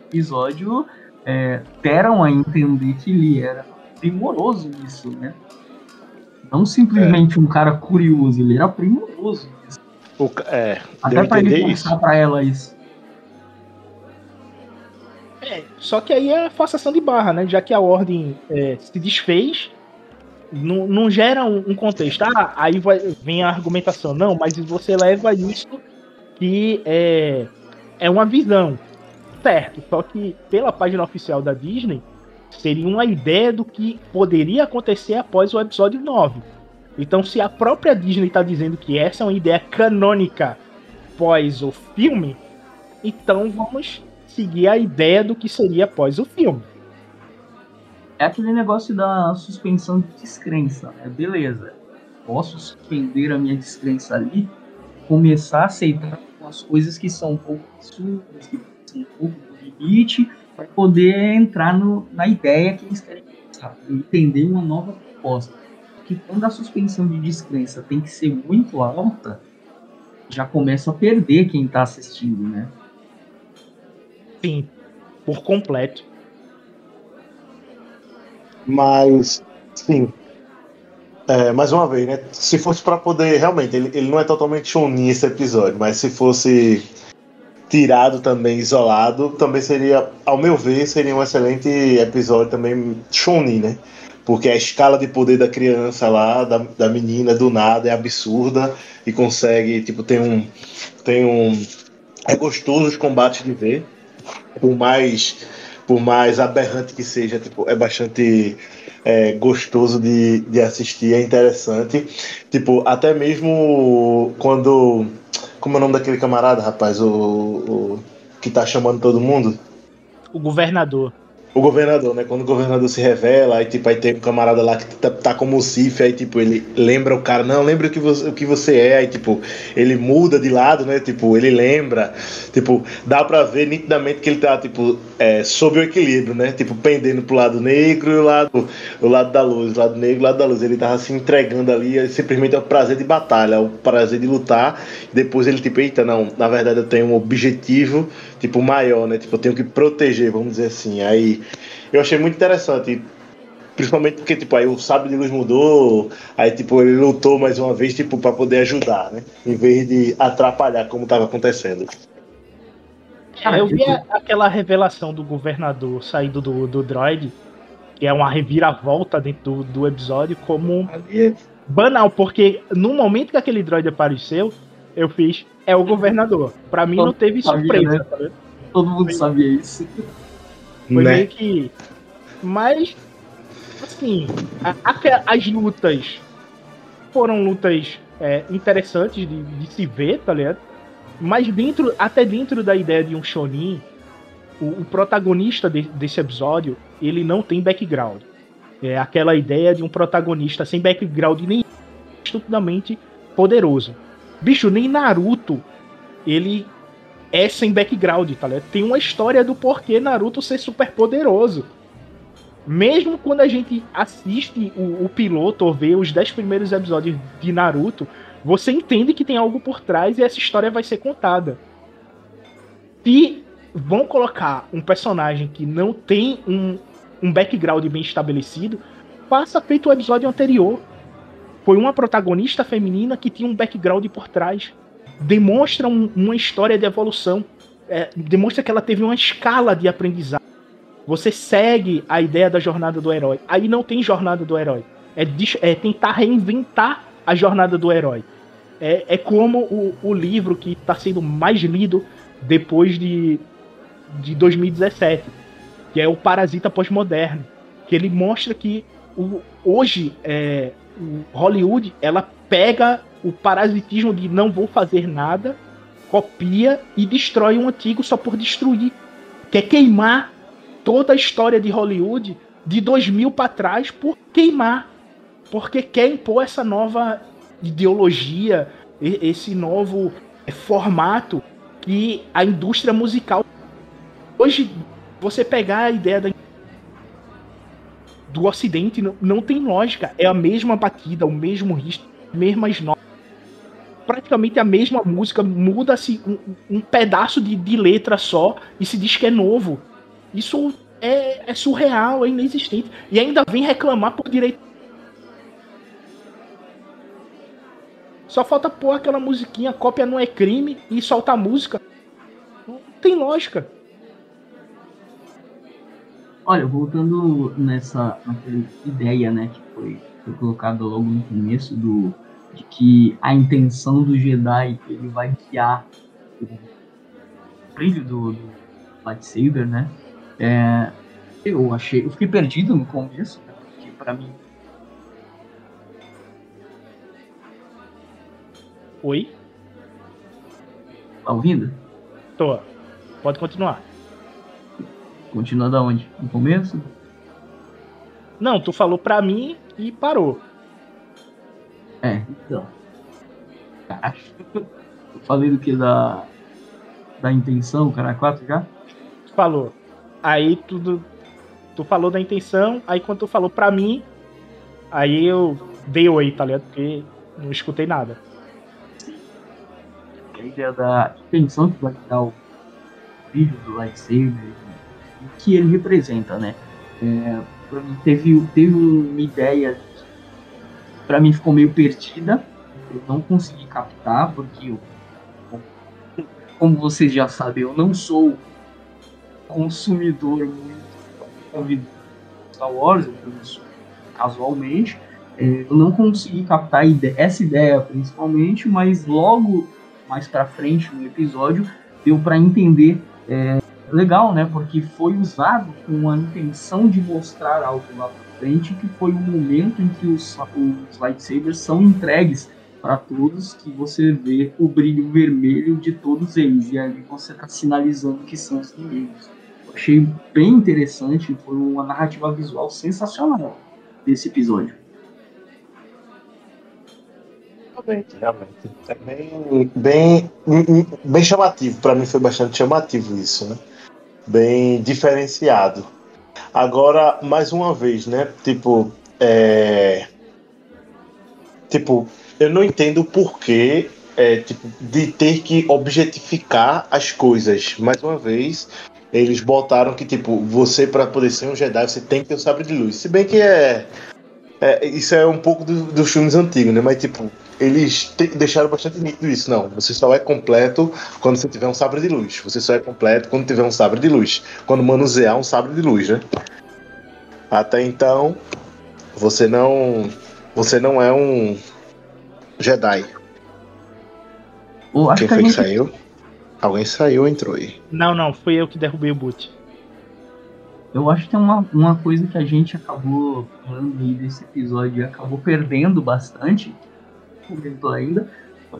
episódio, é, deram a entender que ele era primoroso nisso, né? Não simplesmente é. um cara curioso, ele era primoroso nisso. O, é, Até pra ele passar pra ela isso. É, só que aí é forçação de barra, né? Já que a ordem é, se desfez, não, não gera um, um, contexto. Ah, aí vai, vem a argumentação. Não, mas você leva isso que é, é uma visão. Certo, só que pela página oficial da Disney, seria uma ideia do que poderia acontecer após o episódio 9. Então, se a própria Disney está dizendo que essa é uma ideia canônica pós o filme, então vamos seguir a ideia do que seria após o filme. É aquele negócio da suspensão de descrença, né? Beleza. Posso suspender a minha descrença ali, começar a aceitar as coisas que são um pouco absurdas, que são um pouco do limite, para poder entrar no, na ideia que eles querem pensar, entender uma nova proposta. Porque quando a suspensão de descrença tem que ser muito alta, já começa a perder quem está assistindo, né? Sim, por completo. Mas, sim. É, mais uma vez, né? Se fosse para poder. Realmente, ele, ele não é totalmente Shonin esse episódio, mas se fosse tirado também, isolado, também seria, ao meu ver, seria um excelente episódio também Shonin, né? Porque a escala de poder da criança lá, da, da menina, do nada, é absurda e consegue, tipo, tem um. Tem um. É gostoso os combates de ver por mais por mais aberrante que seja, tipo, é bastante é, gostoso de, de assistir, é interessante. Tipo, até mesmo quando. Como é o nome daquele camarada, rapaz? O, o que tá chamando todo mundo? O governador o governador, né? Quando o governador se revela, aí tipo, aí tem um camarada lá que tá, tá como o Cif, aí tipo, ele lembra o cara, não, lembra o que, você, o que você é, aí tipo, ele muda de lado, né? Tipo, ele lembra, tipo, dá pra ver nitidamente que ele tá, tipo, é, sob o equilíbrio, né? Tipo, pendendo pro lado negro e o lado, o lado da luz, o lado negro o lado da luz. Ele tava se entregando ali, simplesmente é o prazer de batalha, é o prazer de lutar. Depois ele, tipo, eita, não, na verdade eu tenho um objetivo tipo, maior, né? Tipo, eu tenho que proteger, vamos dizer assim. Aí eu achei muito interessante. Principalmente porque, tipo, aí o sábio de luz mudou, aí, tipo, ele lutou mais uma vez, tipo, para poder ajudar, né? Em vez de atrapalhar como tava acontecendo. Cara, eu vi aquela revelação do governador saindo do, do droid, que é uma reviravolta dentro do, do episódio, como é banal, porque no momento que aquele droid apareceu, eu fiz é o governador. Pra mim Todo não teve surpresa. Sabia, né? Tá Todo mundo Foi... sabia isso. Foi né? meio que. Mas, assim, a, a, as lutas foram lutas é, interessantes de, de, se ver, tá ligado? Mas dentro, até dentro da ideia de um Shonin, o, o protagonista de, desse episódio, ele não tem background. É aquela ideia de um protagonista sem background nem estupidamente poderoso. Bicho, nem Naruto, ele é sem background, tá ligado? Tem uma história do porquê Naruto ser super poderoso. Mesmo quando a gente assiste o, o piloto ou vê os 10 primeiros episódios de Naruto, você entende que tem algo por trás e essa história vai ser contada. Se vão colocar um personagem que não tem um, um background bem estabelecido, passa feito o episódio anterior foi uma protagonista feminina que tinha um background por trás. Demonstra um, uma história de evolução. É, demonstra que ela teve uma escala de aprendizado. Você segue a ideia da jornada do herói. Aí não tem jornada do herói. É, é tentar reinventar a jornada do herói. É, é como o, o livro que está sendo mais lido depois de, de 2017, que é o Parasita Pós-Moderno, que ele mostra que o, hoje é, Hollywood ela pega o parasitismo de não vou fazer nada, copia e destrói um antigo só por destruir. Quer queimar toda a história de Hollywood de 2000 para trás por queimar. Porque quer impor essa nova ideologia, esse novo é, formato que a indústria musical. Hoje, você pegar a ideia da, do Ocidente não, não tem lógica. É a mesma batida, o mesmo ritmo, mesmas notas. Praticamente a mesma música, muda-se um, um, pedaço de, de letra só e se diz que é novo. Isso é, é surreal, é inexistente. E ainda vem reclamar por direito Só falta pôr aquela musiquinha, cópia não é crime e soltar música. Não tem lógica. Olha, voltando nessa, nessa ideia, né, que foi, foi colocada logo no começo do de que a intenção do Jedi ele vai guiar o brilho do, do lightsaber, né? É, eu achei, eu fiquei perdido no começo, porque para mim Oi? Tá ouvindo? Tô. Pode continuar. Continua da onde? No começo? Não, tu falou pra mim e parou. É, então. Eu falei do que? Da. Da intenção, cara 4 já? Falou. Aí tu, tu falou da intenção, aí quando tu falou pra mim, aí eu dei oi, tá ligado? Porque não escutei nada a ideia da intenção que vai dar o vídeo do lightsaber, que ele representa, né? É, teve, teve uma ideia que pra mim ficou meio perdida, eu não consegui captar, porque eu, como vocês já sabem, eu não sou consumidor muito de Star Wars, casualmente, é, eu não consegui captar essa ideia principalmente, mas logo mais para frente no episódio, deu para entender é, legal, né? Porque foi usado com a intenção de mostrar algo lá para frente, que foi o momento em que os, os lightsabers são entregues para todos, que você vê o brilho vermelho de todos eles e ali você está sinalizando que são os inimigos. Eu achei bem interessante, foi uma narrativa visual sensacional desse episódio. Realmente, realmente. É bem, bem, bem chamativo. Para mim foi bastante chamativo isso, né? Bem diferenciado. Agora, mais uma vez, né? Tipo, é... Tipo, eu não entendo o porquê é, tipo, de ter que objetificar as coisas. Mais uma vez, eles botaram que, tipo, você para poder ser um Jedi, você tem que ter o um sabre de luz. Se bem que é, é isso é um pouco do, dos filmes antigos, né? Mas, tipo, eles te, deixaram bastante nítido isso. Não, você só é completo quando você tiver um sabre de luz. Você só é completo quando tiver um sabre de luz. Quando manusear um sabre de luz, né? Até então, você não. Você não é um Jedi. Quem foi que, gente... saiu? Alguém saiu ou entrou aí? Não, não, foi eu que derrubei o boot. Eu acho que tem uma, uma coisa que a gente acabou falando aí desse episódio e acabou perdendo bastante, comentou ainda,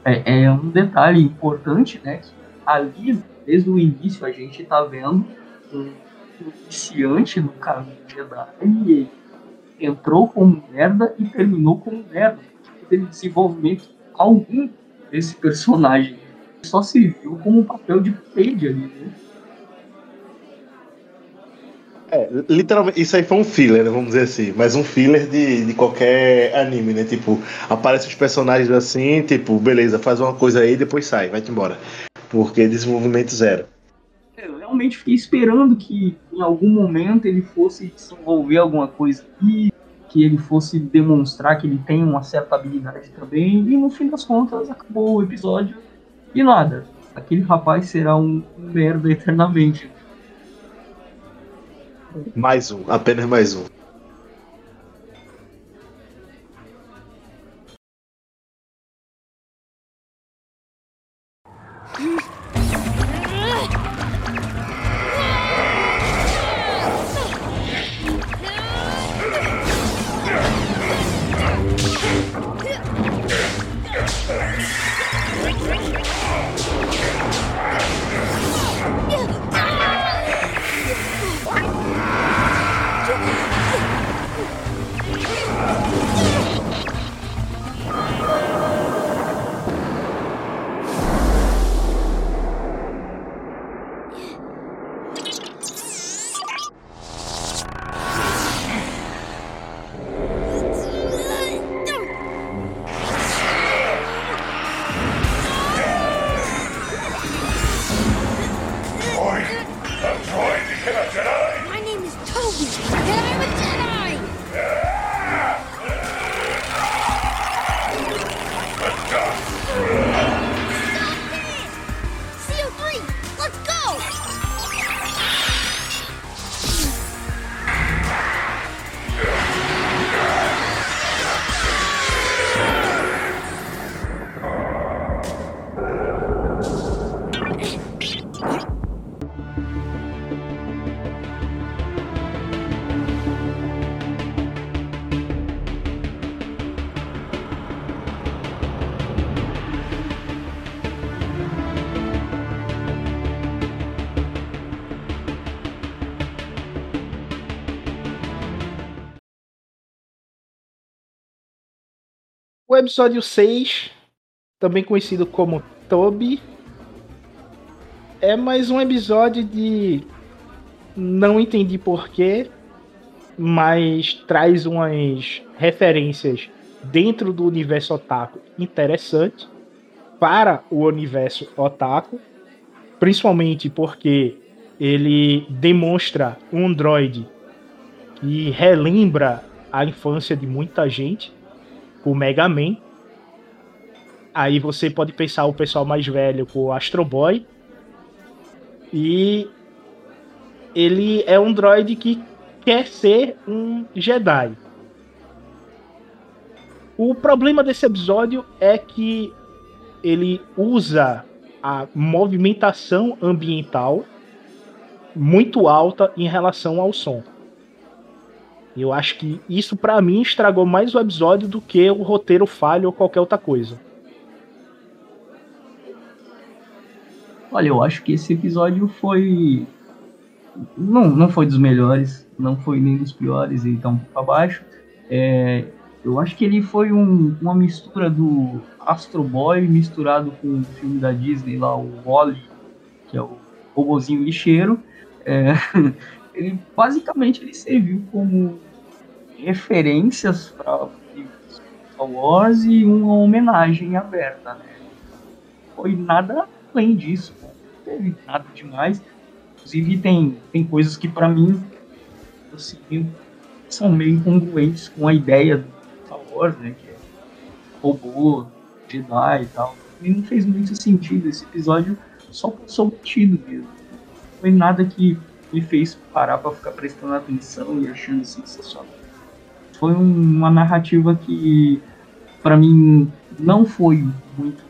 é, é, um detalhe importante, né? Que ali, desde o início, a gente está vendo um iniciante no caminho Jedi e ele entrou como merda e terminou como merda. Teve desenvolvimento algum desse personagem. Só se viu como um papel de page ali, né? É, literalmente, isso aí foi um filler, vamos dizer assim. Mas um filler de, de qualquer anime, né? Tipo, aparecem os personagens assim, tipo, beleza, faz uma coisa aí depois sai, vai-te embora. Porque desenvolvimento zero. É, eu realmente fiquei esperando que em algum momento ele fosse desenvolver alguma coisa aqui, que ele fosse demonstrar que ele tem uma certa habilidade também, e no fim das contas acabou o episódio e nada. Aquele rapaz será um merda eternamente. Mais um, apenas mais um. Episódio 6, também conhecido como Toby, é mais um episódio de não entendi porquê, mas traz umas referências dentro do universo otaku interessante para o universo otaku, principalmente porque ele demonstra um droid que relembra a infância de muita gente o Mega Man. Aí você pode pensar o pessoal mais velho com o Astro Boy. E ele é um droid que quer ser um Jedi. O problema desse episódio é que ele usa a movimentação ambiental muito alta em relação ao som. Eu acho que isso para mim estragou mais o episódio do que o roteiro falho ou qualquer outra coisa. Olha, eu acho que esse episódio foi. Não, não foi dos melhores, não foi nem dos piores, então para baixo. É, eu acho que ele foi um- uma mistura do Astro Boy misturado com o filme da Disney lá, o Wally, que é o robozinho lixeiro. É, <laughs> ele basicamente ele serviu como referências para Star Wars e uma homenagem aberta, né? Foi nada além disso, não teve nada demais. Inclusive tem, tem coisas que para mim assim, são meio incongruentes com a ideia do Star Wars, né? Que é robô, Jedi e tal. E não fez muito sentido. Esse episódio só passou batido mesmo. Não foi nada que me fez parar para ficar prestando atenção e achando sensacional. Foi um- uma narrativa que, para mim, não foi muito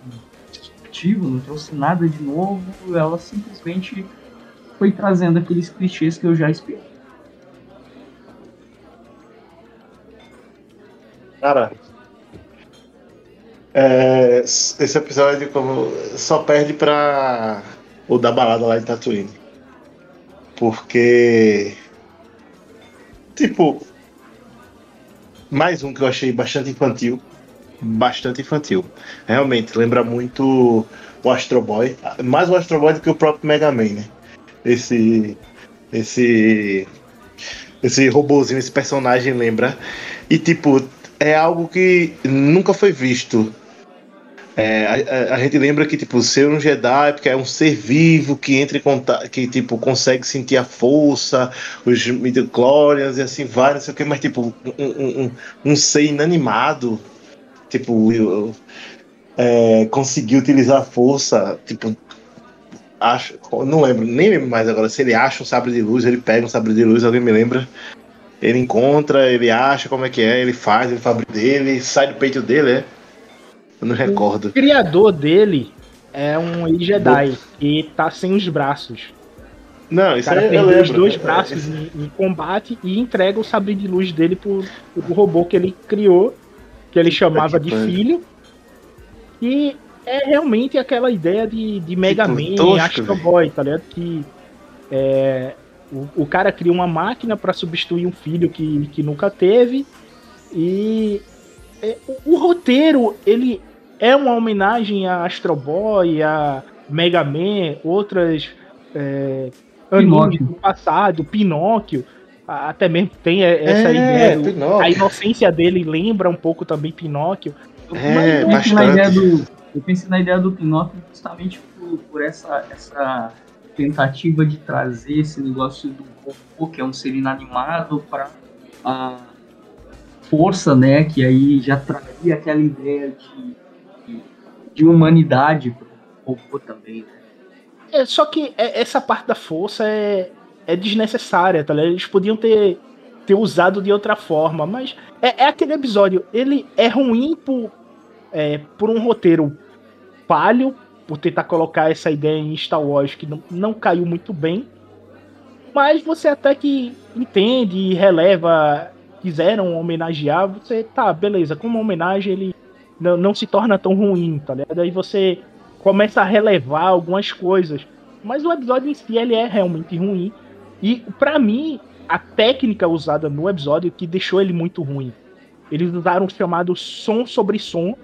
disruptiva, não trouxe nada de novo. Ela simplesmente foi trazendo aqueles clichês que eu já esperava. Cara, é, esse episódio como só perde pra o da balada lá em Tatooine. Porque. Tipo. Mais um que eu achei bastante infantil. Bastante infantil. Realmente, lembra muito o Astro Boy. Mais o Astro Boy do que o próprio Mega Man, né? Esse. Esse. Esse robozinho, esse personagem lembra. E tipo, é algo que nunca foi visto. É, a, a- gente lembra que tipo ser um Jedi é porque é um ser vivo que entra em contato, que tipo consegue sentir a força, os midichlorians e assim vai, não sei o que, mas tipo um, um, um- ser inanimado, tipo é, conseguir utilizar a força, tipo acho, não lembro, nem lembro mais agora se ele acha um sabre de luz, ele pega um sabre de luz, alguém me lembra? Ele encontra, ele acha como é que é, ele faz, ele fabrica dele, sai do peito dele, é? Eu não recordo. O criador dele é um Jedi que tá sem os braços. Não, O isso cara aí eu perdeu os dois É, braços em, em combate e entrega o sabre de luz dele pro, pro robô que ele criou, que ele chamava de filho. E é realmente aquela ideia de, de Mega Man, tosco, Astro. Boy, tá ligado? Que é, o, o cara cria uma máquina pra substituir um filho que, que nunca teve. E é, o, o roteiro, ele é uma homenagem a Astro Boy, a Mega Man, outras é, animes do passado, Pinóquio. Até mesmo tem essa É, ideia. Pinóquio. A inocência dele lembra um pouco também Pinóquio. É, eu, pensei na bastante. ideia do, eu pensei na ideia do Pinóquio justamente por, por essa, essa tentativa de trazer esse negócio do robô, que é um ser inanimado, para a força, né? Que aí já traria aquela ideia de, de, de humanidade para o robô também, né? É, só que é- essa parte da força é, é desnecessária, tá ligado? Eles podiam ter, ter usado de outra forma, mas é, é aquele episódio. Ele é ruim por, é, por um roteiro palho, por tentar colocar essa ideia em Star Wars que não, não caiu muito bem. Mas você até que entende e releva, quiseram homenagear, você tá, beleza, como homenagem ele não, não se torna tão ruim, tá ligado? Aí você começa a relevar algumas coisas. Mas o episódio em si ele é realmente ruim. E pra mim, a técnica usada no episódio que deixou ele muito ruim. Eles usaram o chamado som sobre som,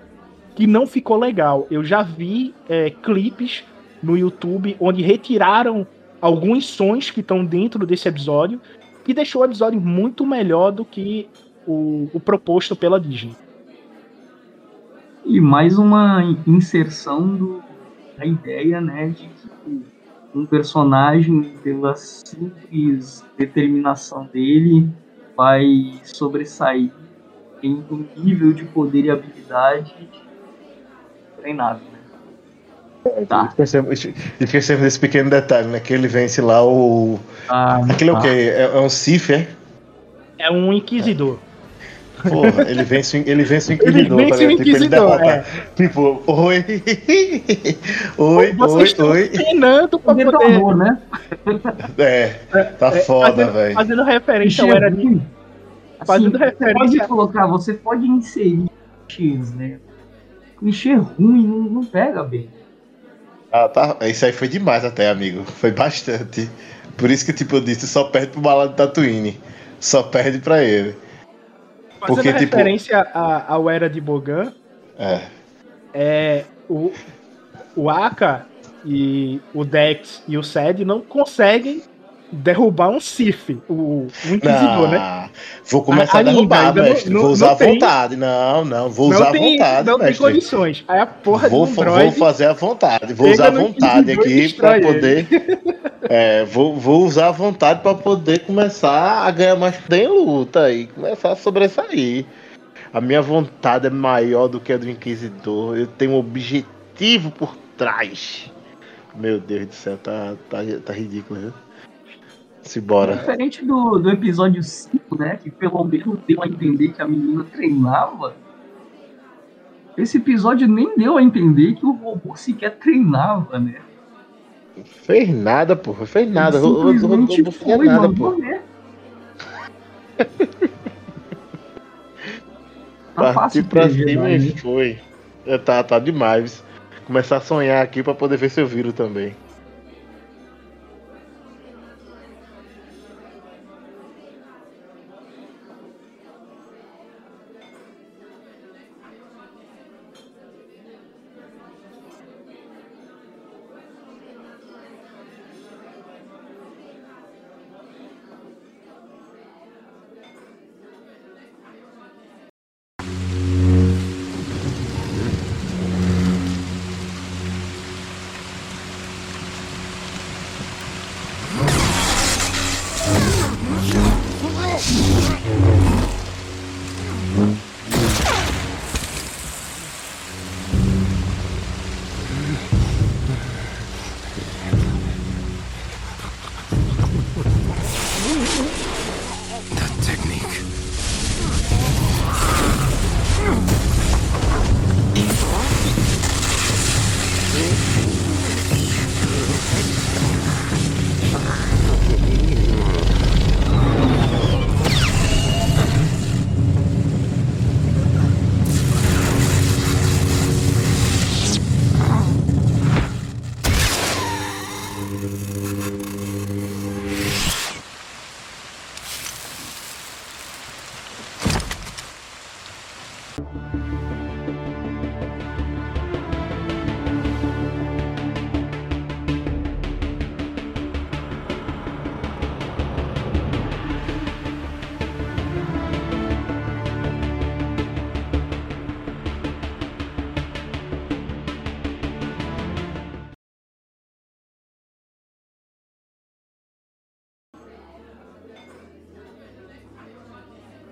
que não ficou legal. Eu já vi é, clipes no YouTube onde retiraram alguns sons que estão dentro desse episódio, que deixou o episódio muito melhor do que o, o proposto pela Disney. E mais uma inserção do, da ideia, né, de que um personagem, pela simples determinação dele, vai sobressair em um nível de poder e habilidade treinável. Né? Tá. Esquecemos, esquecemos desse pequeno detalhe, né? Que ele vence lá o. Ah, Aquele é o tá. quê? É, é um Sif, é? É um inquisidor. Porra, ele vence, o- ele vence o Inquisidor. Ele vence tá o ligado? Tipo, ele Inquisidor, derrota. é. Tipo, oi. <laughs> oi, Vocês oi, estão oi. treinando pra Poder do poder. amor, né? É, tá é, foda, velho. fazendo referência ao Era de fazendo Assim, Você pode referência- colocar, você pode inserir clichês, né? Clichê ruim não, não pega bem. Ah, tá. Isso aí foi demais até, amigo. Foi bastante. Por isso que, tipo, eu disse, só perde pro balado Tatooine. Só perde pra ele. Fazendo Porque, tipo- referência ao Era de Bogan, É. é, o, o Aka e o Dex e o Sed não conseguem derrubar um Sif, o, Inquisidor, Não, né? Vou começar a, Ainda, derrubar, ainda mestre. não- vou usar à tem- vontade. Não, não. Vou usar não à tem, vontade, não tem mestre. condições. Aí a porra Vou, de um fa- droid vou fazer à vontade. Vou usar à no vontade aqui pra destrói poder. <laughs> É, vou, vou usar à vontade pra poder começar a ganhar mais poder em luta e começar a sobressair. A minha vontade é maior do que a do Inquisidor. Eu tenho um objetivo por trás. Meu Deus do céu, tá, tá, tá ridículo, viu? Simbora. Diferente do, do episódio 5, né? Que pelo menos deu a entender que a menina treinava. Esse episódio nem deu a entender que o robô sequer treinava, né? Fez nada, porra. Fez nada. Ele eu, simplesmente não foi, nada, mandou, pô. né? Tá Partiu pra cima e foi. É, tá, tá demais. Começar a sonhar aqui pra poder ver se eu viro também.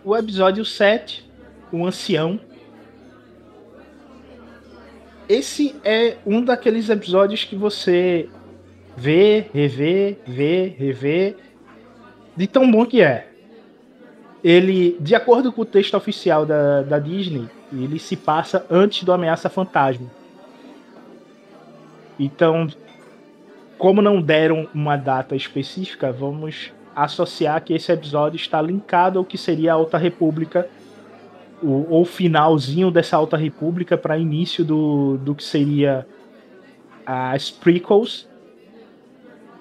O episódio 7, o ancião. Esse é um daqueles episódios que você vê, revê, vê, revê, de tão bom que é. Ele, de acordo com o texto oficial da, da Disney, ele se passa antes do Ameaça Fantasma. Então, como não deram uma data específica, vamos associar que esse episódio está linkado ao que seria a Alta República, o, o finalzinho dessa Alta República para início do, do que seria as prequels.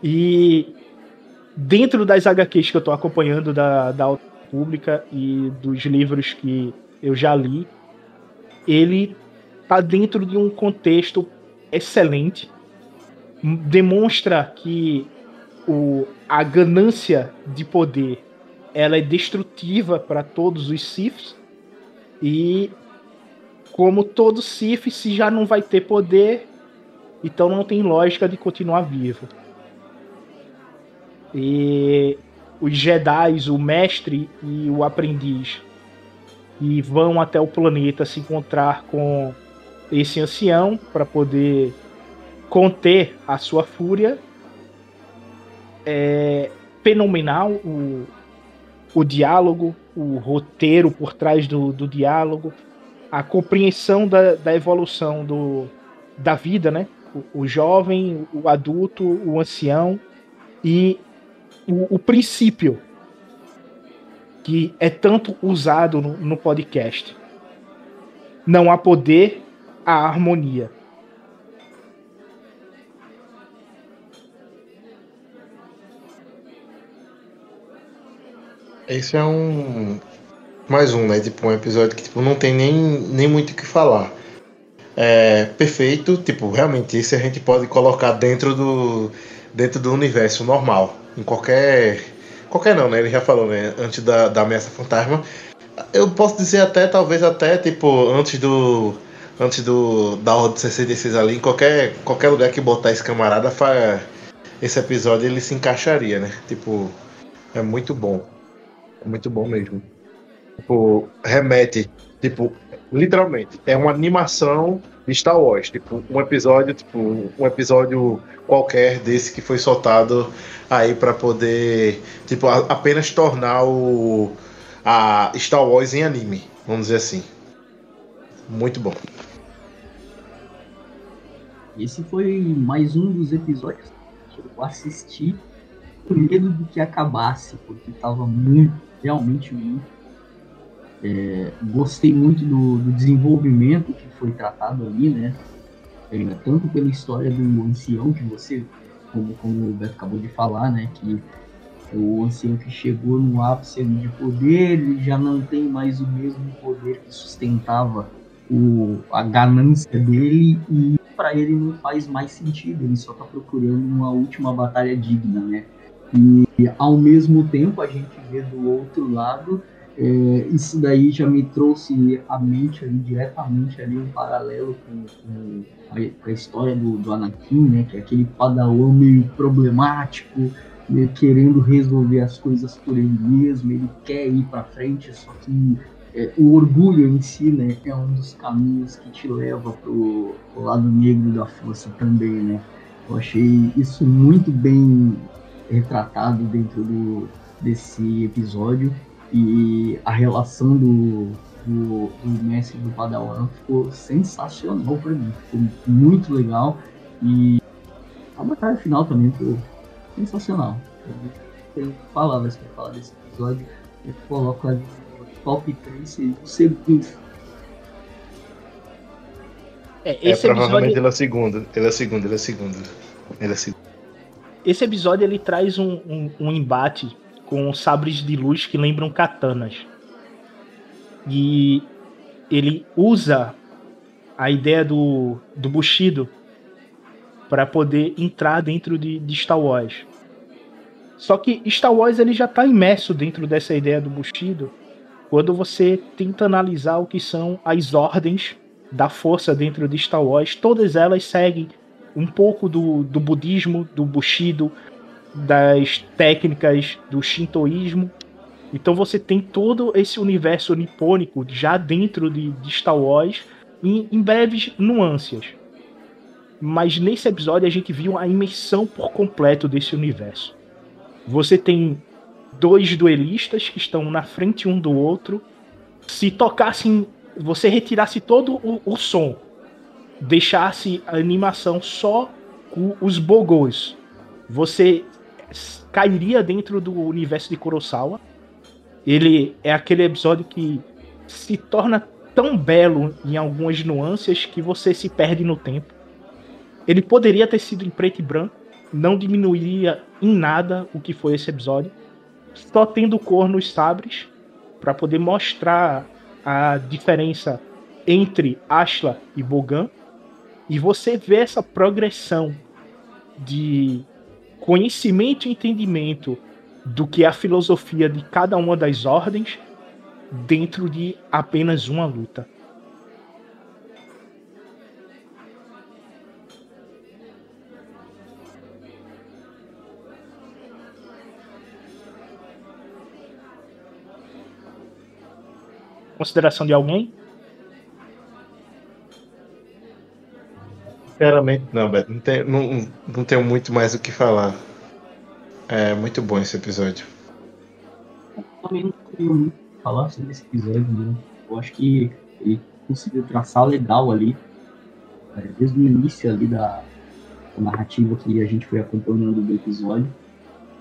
E dentro das HQs que eu estou acompanhando da, da Alta República e dos livros que eu já li, ele está dentro de um contexto excelente. Demonstra que o, a ganância de poder ela é destrutiva para todos os Siths e como todo Sith se já não vai ter poder, então não tem lógica de continuar vivo. E os Jedi, o mestre e o aprendiz, e vão até o planeta se encontrar com esse ancião para poder conter a sua fúria é fenomenal o, o diálogo, o roteiro por trás do, do diálogo, a compreensão da, da evolução do, da vida, né? O, o jovem, o adulto, o ancião e o, o, princípio que é tanto usado no, no podcast. Não há poder, há harmonia. Esse é um. Mais um, né? Tipo, um episódio que tipo, não tem nem, nem muito o que falar. É perfeito, tipo, realmente esse a gente pode colocar dentro do. dentro do universo normal. Em qualquer. Qualquer não, né? Ele já falou, né? Antes da, da ameaça fantasma. Eu posso dizer até, talvez até, tipo, antes do. Antes do. Da Ordem 66 ali, em qualquer, qualquer lugar que botar esse camarada, fa, esse episódio ele se encaixaria, né? Tipo, é muito bom. É muito bom mesmo. Tipo, remete, tipo, literalmente, é uma animação de Star Wars, tipo, um episódio, tipo, um episódio qualquer desse que foi soltado aí para poder, tipo, a, apenas tornar o a Star Wars em anime, vamos dizer assim. Muito bom. Esse foi mais um dos episódios que eu assisti com medo de que acabasse, porque tava muito realmente muito. É, gostei muito do, do, desenvolvimento que foi tratado ali, né? É, tanto pela história do ancião que você, como, como o Beto acabou de falar, né? Que o ancião que chegou no ápice de poder, ele já não tem mais o mesmo poder que sustentava o, a ganância dele e para ele não faz mais sentido, ele só está procurando uma última batalha digna, né? E ao mesmo tempo a gente vê do outro lado, é, isso daí já me trouxe à mente ali, diretamente ali um paralelo com, com, a, a, história do, do, Anakin, né, que é aquele padawan meio problemático, né, querendo resolver as coisas por ele mesmo, ele quer ir para frente, só que é, o orgulho em si né, é um dos caminhos que te leva pro, pro lado negro da força também, né? Eu achei isso muito bem retratado dentro do, desse episódio e a relação do, do, do mestre do Padawan ficou sensacional para mim, ficou muito legal e a batalha final também ficou sensacional. Tenho palavras para falar desse episódio, eu coloco ali no top 3 segundos. É, esse é, provavelmente episódio... ele é segundo, ele é segundo, ele é segundo. Ele é segundo esse episódio ele traz um, um, um embate com sabres de luz que lembram katanas. E ele usa a ideia do, do Bushido para poder entrar dentro de, de, Star Wars. Só que Star Wars ele já está imerso dentro dessa ideia do Bushido quando você tenta analisar o que são as ordens da força dentro de Star Wars. Todas elas seguem um pouco do, do budismo, do Bushido, das técnicas do shintoísmo. Então você tem todo esse universo nipônico já dentro de, de Star Wars em, em breves nuances. Mas nesse episódio a gente viu a imersão por completo desse universo. Você tem dois duelistas que estão na frente um do outro. Se tocassem, você retirasse todo o, o som deixasse a animação só com os bogos, você cairia dentro do universo de Kurosawa. Ele é aquele episódio que se torna tão belo em algumas nuances que você se perde no tempo. Ele poderia ter sido em preto e branco, não diminuiria em nada o que foi esse episódio, só tendo cor nos sabres para poder mostrar a diferença entre Ashla e Bogan e você vê essa progressão de conhecimento e entendimento do que é a filosofia de cada uma das ordens dentro de apenas uma luta. Consideração de alguém? Sinceramente, não, Beto. Não, tem, não, não tenho muito mais o que falar. É muito bom esse episódio. Eu também não tenho muito o que falar sobre esse episódio, né? Eu acho que ele conseguiu traçar legal ali, é, desde o início ali da, da narrativa que a gente foi acompanhando do episódio,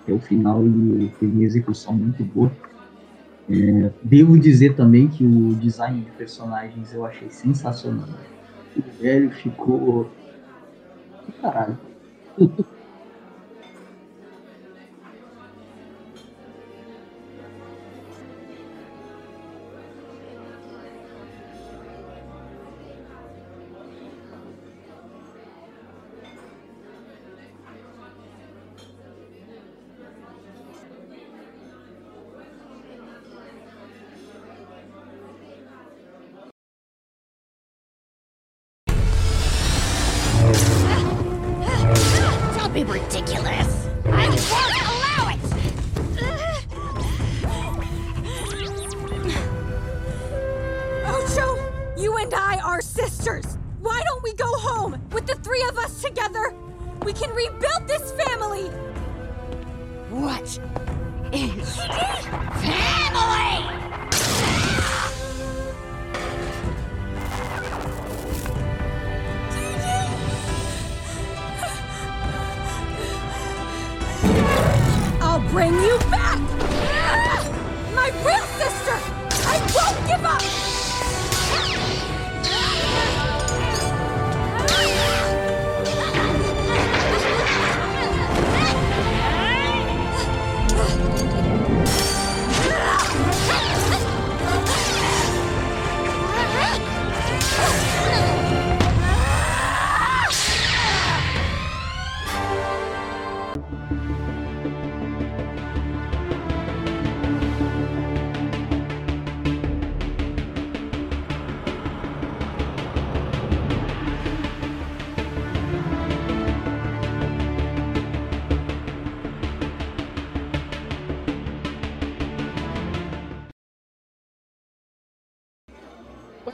até o final ele teve uma execução muito boa. É, devo dizer também que o design de personagens eu achei sensacional. O velho ficou Caralho.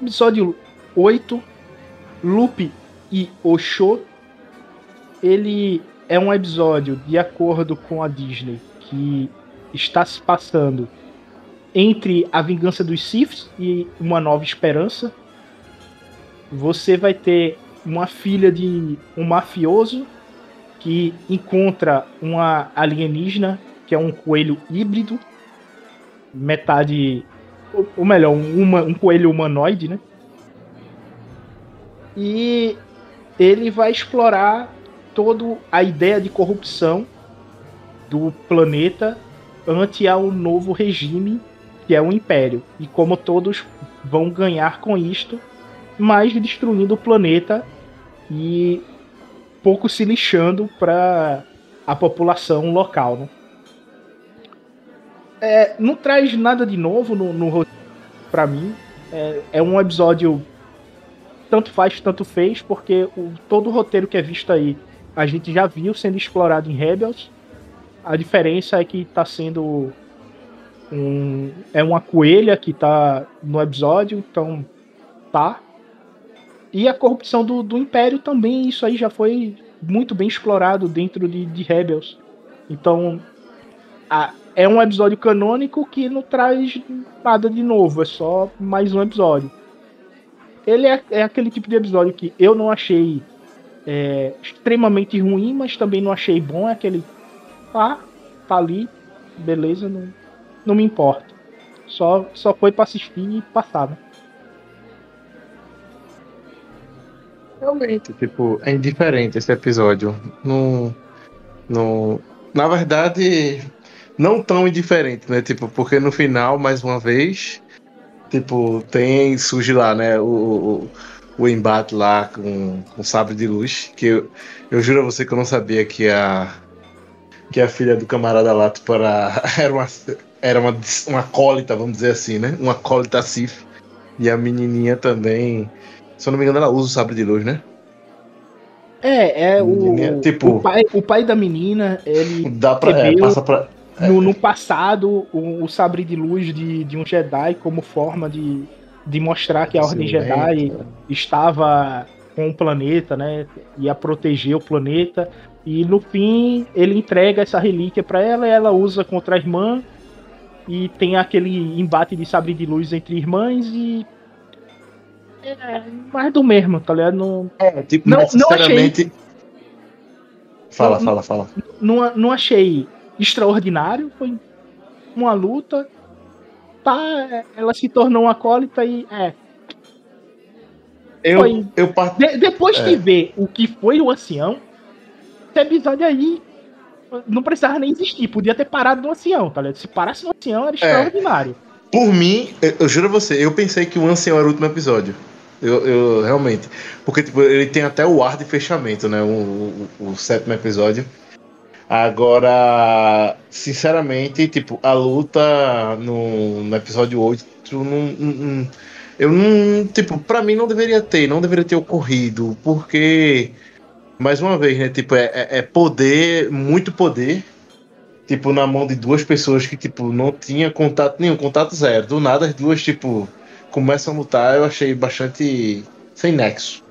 Episódio 8, Lupe e Osho, ele é um episódio de acordo com a Disney que está se passando entre a vingança dos Siths e uma nova esperança. Você vai ter uma filha de um mafioso que encontra uma alienígena que é um coelho híbrido, metade ou melhor, um, uma, um coelho humanoide, né? E ele vai explorar toda a ideia de corrupção do planeta ante ao novo regime que é o Império. E como todos vão ganhar com isto, mas destruindo o planeta e pouco se lixando para a população local. Né? É, não traz nada de novo no, no para mim. É, é, um episódio tanto faz, tanto fez, porque o, todo o roteiro que é visto aí a gente já viu sendo explorado em Rebels. A diferença é que está sendo um, é uma coelha que tá no episódio, então tá. E a corrupção do, do Império também, isso aí já foi muito bem explorado dentro de, de Rebels. Então, a, é um episódio canônico que não traz nada de novo, é só mais um episódio. Ele é, é aquele tipo de episódio que eu não achei é, extremamente ruim, mas também não achei bom. É aquele. Ah, tá ali, beleza, não, não me importa. Só, só foi pra assistir e passar, né? Realmente, tipo, é indiferente esse episódio. No, no, na verdade, não tão indiferente, né? Tipo, porque no final, mais uma vez, tipo, tem, surge lá, né, o, o, o embate lá com, com sabre de luz, que eu, eu juro a você que eu não sabia que a que a filha do camarada lá, tipo, era, <laughs> era uma era uma, uma acólita, vamos dizer assim, né? Uma acólita Sif. E a menininha também, se eu não me engano, ela usa o sabre de luz, né? É, é o, tipo, o, pai, o pai da menina, ele dá pra, é, passa pra. No, no, passado o, o, sabre de luz de, de um Jedi como forma de, de mostrar que a Ordem Jedi é. estava com o planeta, né? Ia proteger o planeta. E no fim ele entrega essa relíquia para ela e ela usa contra a irmã e tem aquele embate de sabre de luz entre irmãs e. É mais do mesmo, tá ligado? Não, é, tipo, não, não achei. Fala, não, fala, fala. Não, não achei extraordinário, foi uma luta. Tá, ela se tornou uma acólita e. É. Eu, foi, eu part... de, depois é. de ver o que foi o ancião, esse episódio aí não precisava nem existir, podia ter parado no ancião, tá ligado? Se parasse no ancião era é. extraordinário. Por mim, eu, eu, juro a você, eu pensei que o ancião era o último episódio. Eu, eu realmente. Porque tipo, ele tem até o ar de fechamento, né? O, o, o sétimo episódio. Agora, sinceramente, tipo, a luta no, no episódio 8 não, não, eu não, tipo, para mim não deveria ter, não deveria ter ocorrido, porque mais uma vez, né? Tipo, é, é, é poder, muito poder, tipo, na mão de duas pessoas que, tipo, não tinha contato nenhum, contato zero. Do nada, as duas, tipo, começam a lutar, eu achei bastante sem nexo.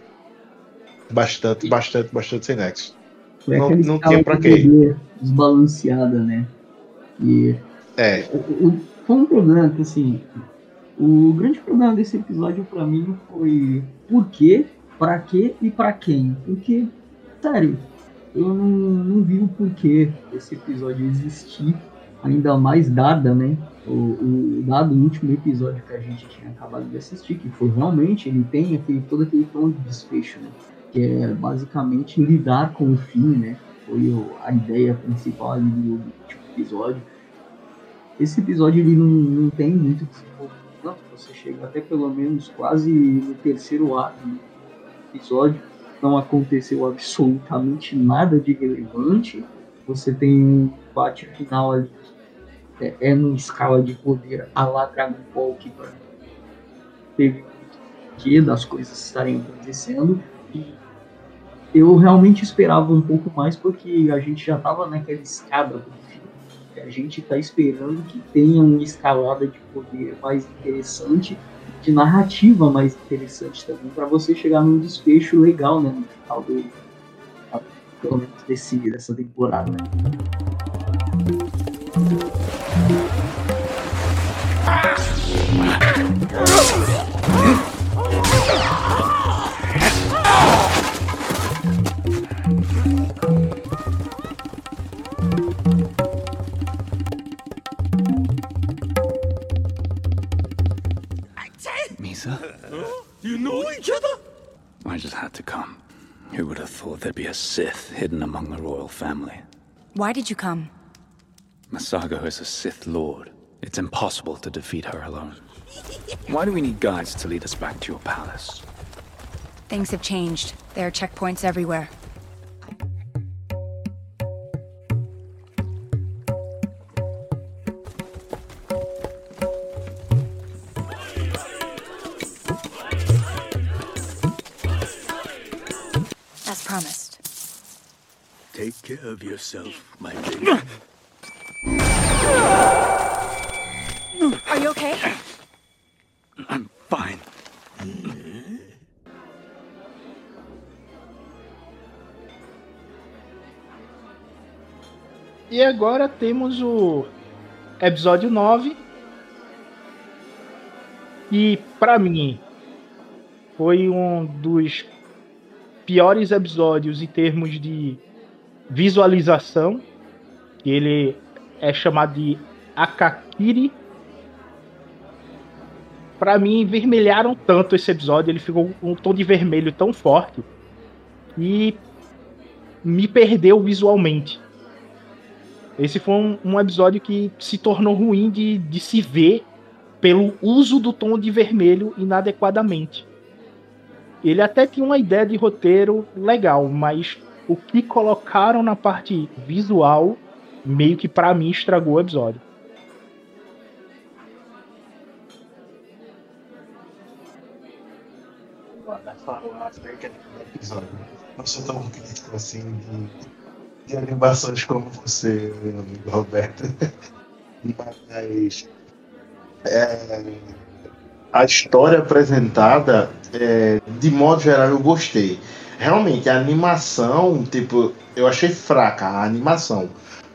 Bastante, bastante, bastante sem nexo. Foi não, não tinha pra quê. Desbalanceada, né? E. É. O, o, foi um problema que, assim. O grande problema desse episódio para mim foi por quê, pra quê e pra quem. Porque sério, eu não, não vi o porquê desse episódio existir, ainda mais dada, né? O, o dado o último episódio que a gente tinha acabado de assistir, que foi realmente, ele tem aquele, todo aquele tom de desfecho, né? Que é basicamente lidar com o fim, né? Foi o, a ideia principal ali do, episódio. Esse episódio ele não, não tem muito desenvolvimento, você chega até pelo menos quase no terceiro ato do episódio não aconteceu absolutamente nada de relevante. Você tem um bate final ali é, é numa escala de poder a lá Dragon Ball que teve que das coisas estarem acontecendo e eu realmente esperava um pouco mais porque a gente já estava naquela escada do filme. A gente está esperando que tenha uma escalada de poder mais interessante de narrativa mais interessante também, para você chegar num desfecho legal, né, no final do, pelo menos desse, dessa temporada, né. You know each other? I just had to come. Who would have thought there'd be a Sith hidden among the royal family? Why did you come? Masago is a Sith Lord. It's impossible to defeat her alone. Why do we need guides to lead us back to your palace? Things have changed. There are checkpoints everywhere. Take care of yourself, my lady. Are you okay? I'm fine. E agora temos o episódio 9. E para mim foi um dos piores episódios em termos de visualização. Ele é chamado de Akakiri. Para mim, vermelharam tanto esse episódio, ele ficou um tom de vermelho tão forte e me perdeu visualmente. Esse foi um, um episódio que se tornou ruim de, de se ver pelo uso do tom de vermelho inadequadamente. Ele até tinha uma ideia de roteiro legal, mas o que colocaram na parte visual meio que para mim estragou o episódio. Não sou tão crítico assim de, de animações como você, meu amigo Roberto. Mas é, a história apresentada, é, de modo geral, eu gostei. Realmente, a animação, tipo, eu achei fraca a animação.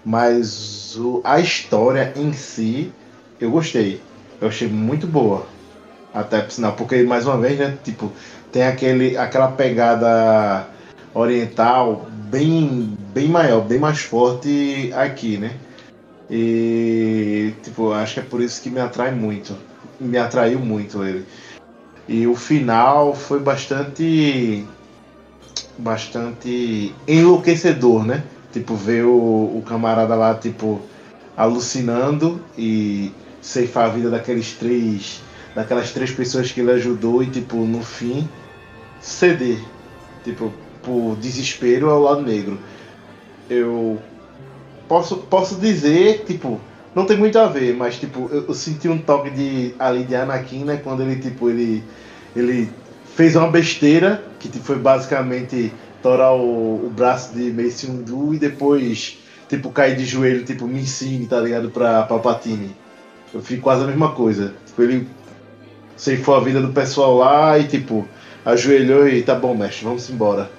Mas o, a história em si, eu gostei. Eu achei muito boa. Até por sinal, porque mais uma vez, né, tipo, tem aquele, aquela pegada oriental bem, bem maior, bem mais forte aqui, né? E tipo, acho que é por isso que me atrai muito. Me atraiu muito ele. E o final foi bastante bastante enlouquecedor, né? Tipo, ver o, o camarada lá, tipo, alucinando e ceifar a vida daqueles três. Daquelas três pessoas que ele ajudou e, tipo, no fim, ceder. Tipo, por desespero ao lado negro. Eu posso, posso dizer, tipo, não tem muito a ver, mas tipo, eu, eu, senti um toque de ali de Anakin, né? Quando ele, tipo, ele, ele fez uma besteira, que foi basicamente torar o, o braço de Mace Windu e depois, tipo, cair de joelho, tipo, me ensine, tá ligado? Pra Palpatine. Eu fiz quase a mesma coisa. Tipo, ele ceifou a vida do pessoal lá e, tipo, ajoelhou e tá bom, mestre, vamos embora.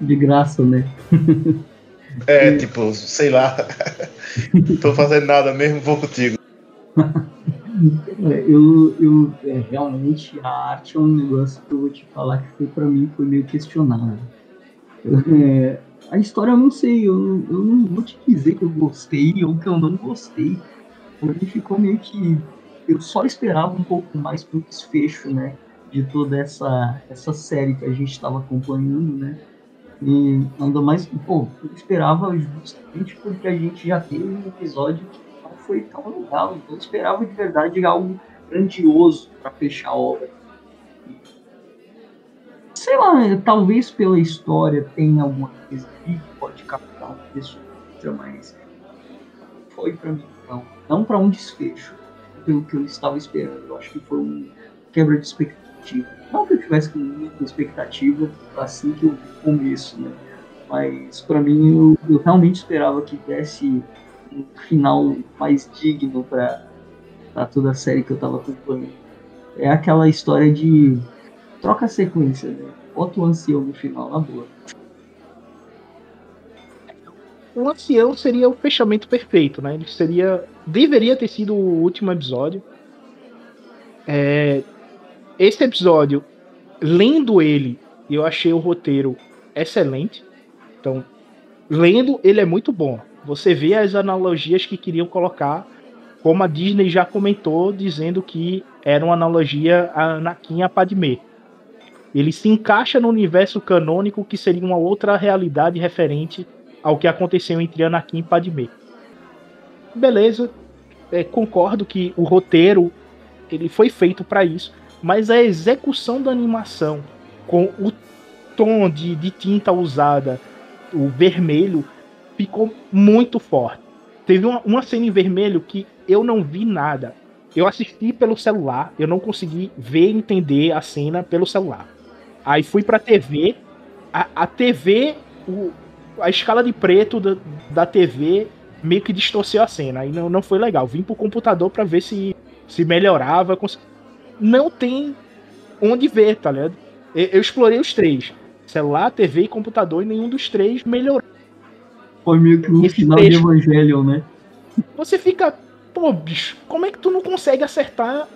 De graça, né? <laughs> É, tipo, sei lá. <laughs> Tô fazendo nada mesmo, vou contigo. <laughs> Eu, eu é, realmente a arte é um negócio que eu vou te falar que foi para mim foi meio questionável. É, a história eu não sei, eu, eu não vou te dizer que eu gostei ou que eu não gostei. Porque ficou meio que. Eu só esperava um pouco mais pro desfecho, né? De toda essa, essa série que a gente estava acompanhando, né? E ainda mais, pô, eu esperava justamente porque a gente já teve um episódio que foi tão legal. Então eu esperava de verdade algo grandioso para fechar a obra. Sei lá, talvez pela história tenha alguma coisa que pode captar uma pessoa, mas foi para mim não. Não para um desfecho, pelo que eu estava esperando. Eu acho que foi um quebra de expectativa. Não que eu tivesse com muita expectativa assim que eu vi o começo, né? Mas para mim eu, eu, realmente esperava que desse um final mais digno para toda a série que eu tava acompanhando. É aquela história de troca a sequência, né? Bota o ancião no final, na boa. O ancião seria o fechamento perfeito, né? Ele seria. Deveria ter sido o último episódio. É, esse episódio, lendo ele, eu achei o roteiro excelente. Então, lendo, ele é muito bom. Você vê as analogias que queriam colocar, como a Disney já comentou, dizendo que era uma analogia a Anakin a Padmé. Ele se encaixa no universo canônico que seria uma outra realidade referente ao que aconteceu entre Anakin e Padmé. Beleza, é, concordo que o roteiro ele foi feito para isso, mas a execução da animação com o tom de, de tinta usada, o vermelho, ficou muito forte. Teve uma, uma cena em vermelho que eu não vi nada. Eu assisti pelo celular, eu não consegui ver e entender a cena pelo celular. Aí fui pra TV, a, a TV, o, a escala de preto da, da TV meio que distorceu a cena. Aí não, não foi legal. Vim pro computador para ver se, se melhorava. Não tem onde ver, tá ligado? Eu, eu explorei os três: celular, TV e computador, e nenhum dos três melhorou. Foi meio que no Esse final de Evangelion, né? Você fica, pô, bicho, como é que tu não consegue acertar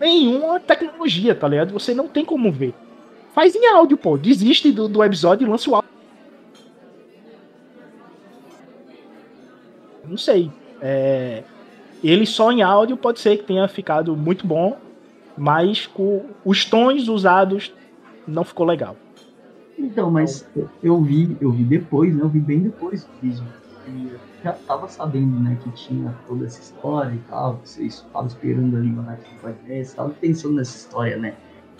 nenhuma tecnologia, tá ligado? Você não tem como ver. Faz em áudio, pô. Desiste do, do episódio e lança o áudio. Não sei. É, ele só em áudio pode ser que tenha ficado muito bom, mas com os tons usados não ficou legal. Então, mas eu vi, eu vi depois, né? Eu vi bem depois do vídeo. E já tava sabendo, né, que tinha toda essa história e tal. Vocês estavam esperando ali o Anakin Padmé, estavam pensando nessa história, né?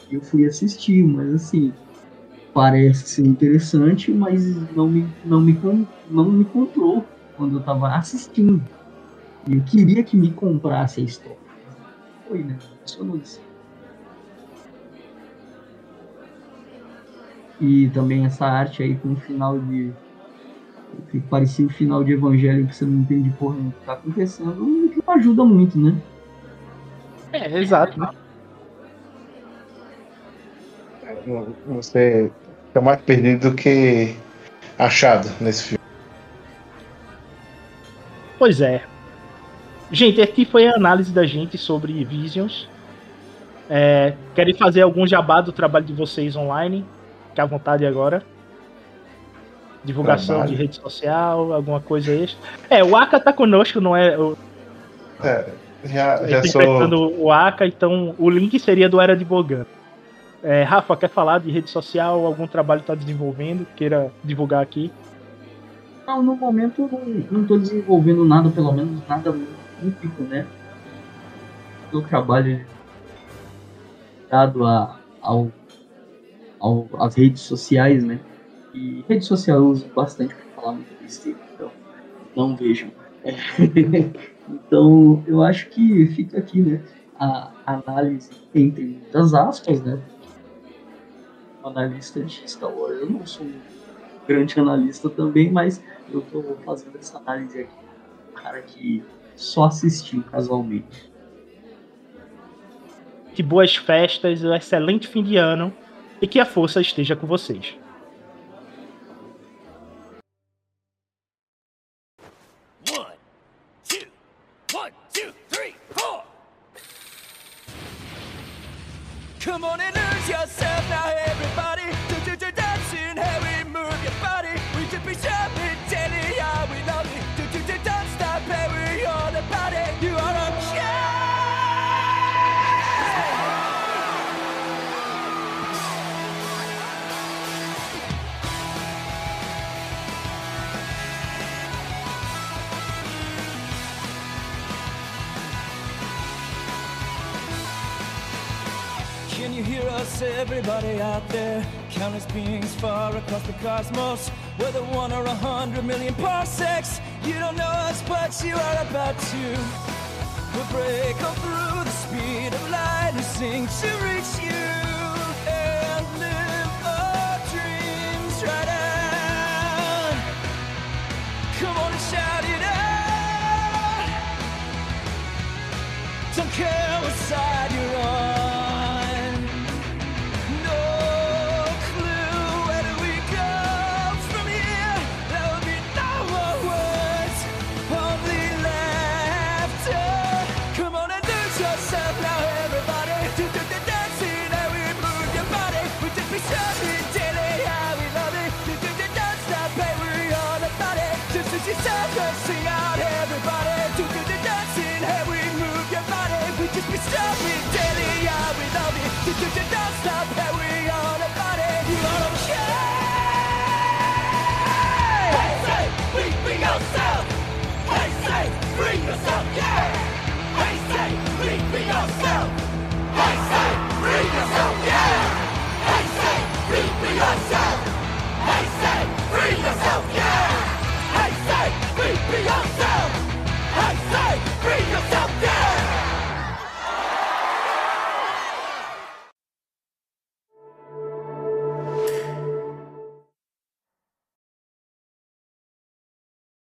Eu fui assistir, mas assim, parece ser interessante, mas não me, não me, não me comprou quando eu tava assistindo. E eu queria que me comprasse a história. Foi, né? Funcionou isso. E também essa arte aí com o final de. Que parecia o final de Evangelho que você não entende porra o que tá acontecendo, não ajuda muito, né? É, exato. né? Você tá mais perdido do que achado nesse filme. Pois é. Gente, aqui foi a análise da gente sobre Visions. É, querem fazer algum jabá do trabalho de vocês online? Fique à vontade agora. Divulgação Trabalho? de rede social, alguma coisa extra. É, o Aka tá conosco, não é? O, É, já, já sou. o Aka, então o link seria do Era Advogando. É, Rafa, quer falar de rede social, algum trabalho que tá desenvolvendo, queira divulgar aqui? Não, no momento eu não, não tô desenvolvendo nada, pelo menos nada muito pico, né? O trabalho dado a, ao, ao, às redes sociais, né? E rede social eu uso bastante para falar muito besteira, então não vejam. É. <laughs> então eu acho que fica aqui, né? A análise entre muitas aspas, né? Analista de Star Wars, eu não sou um grande analista também, mas eu tô fazendo essa análise aqui. Um cara que só assistiu casualmente. Que boas festas, um excelente fim de ano e que a força esteja com vocês.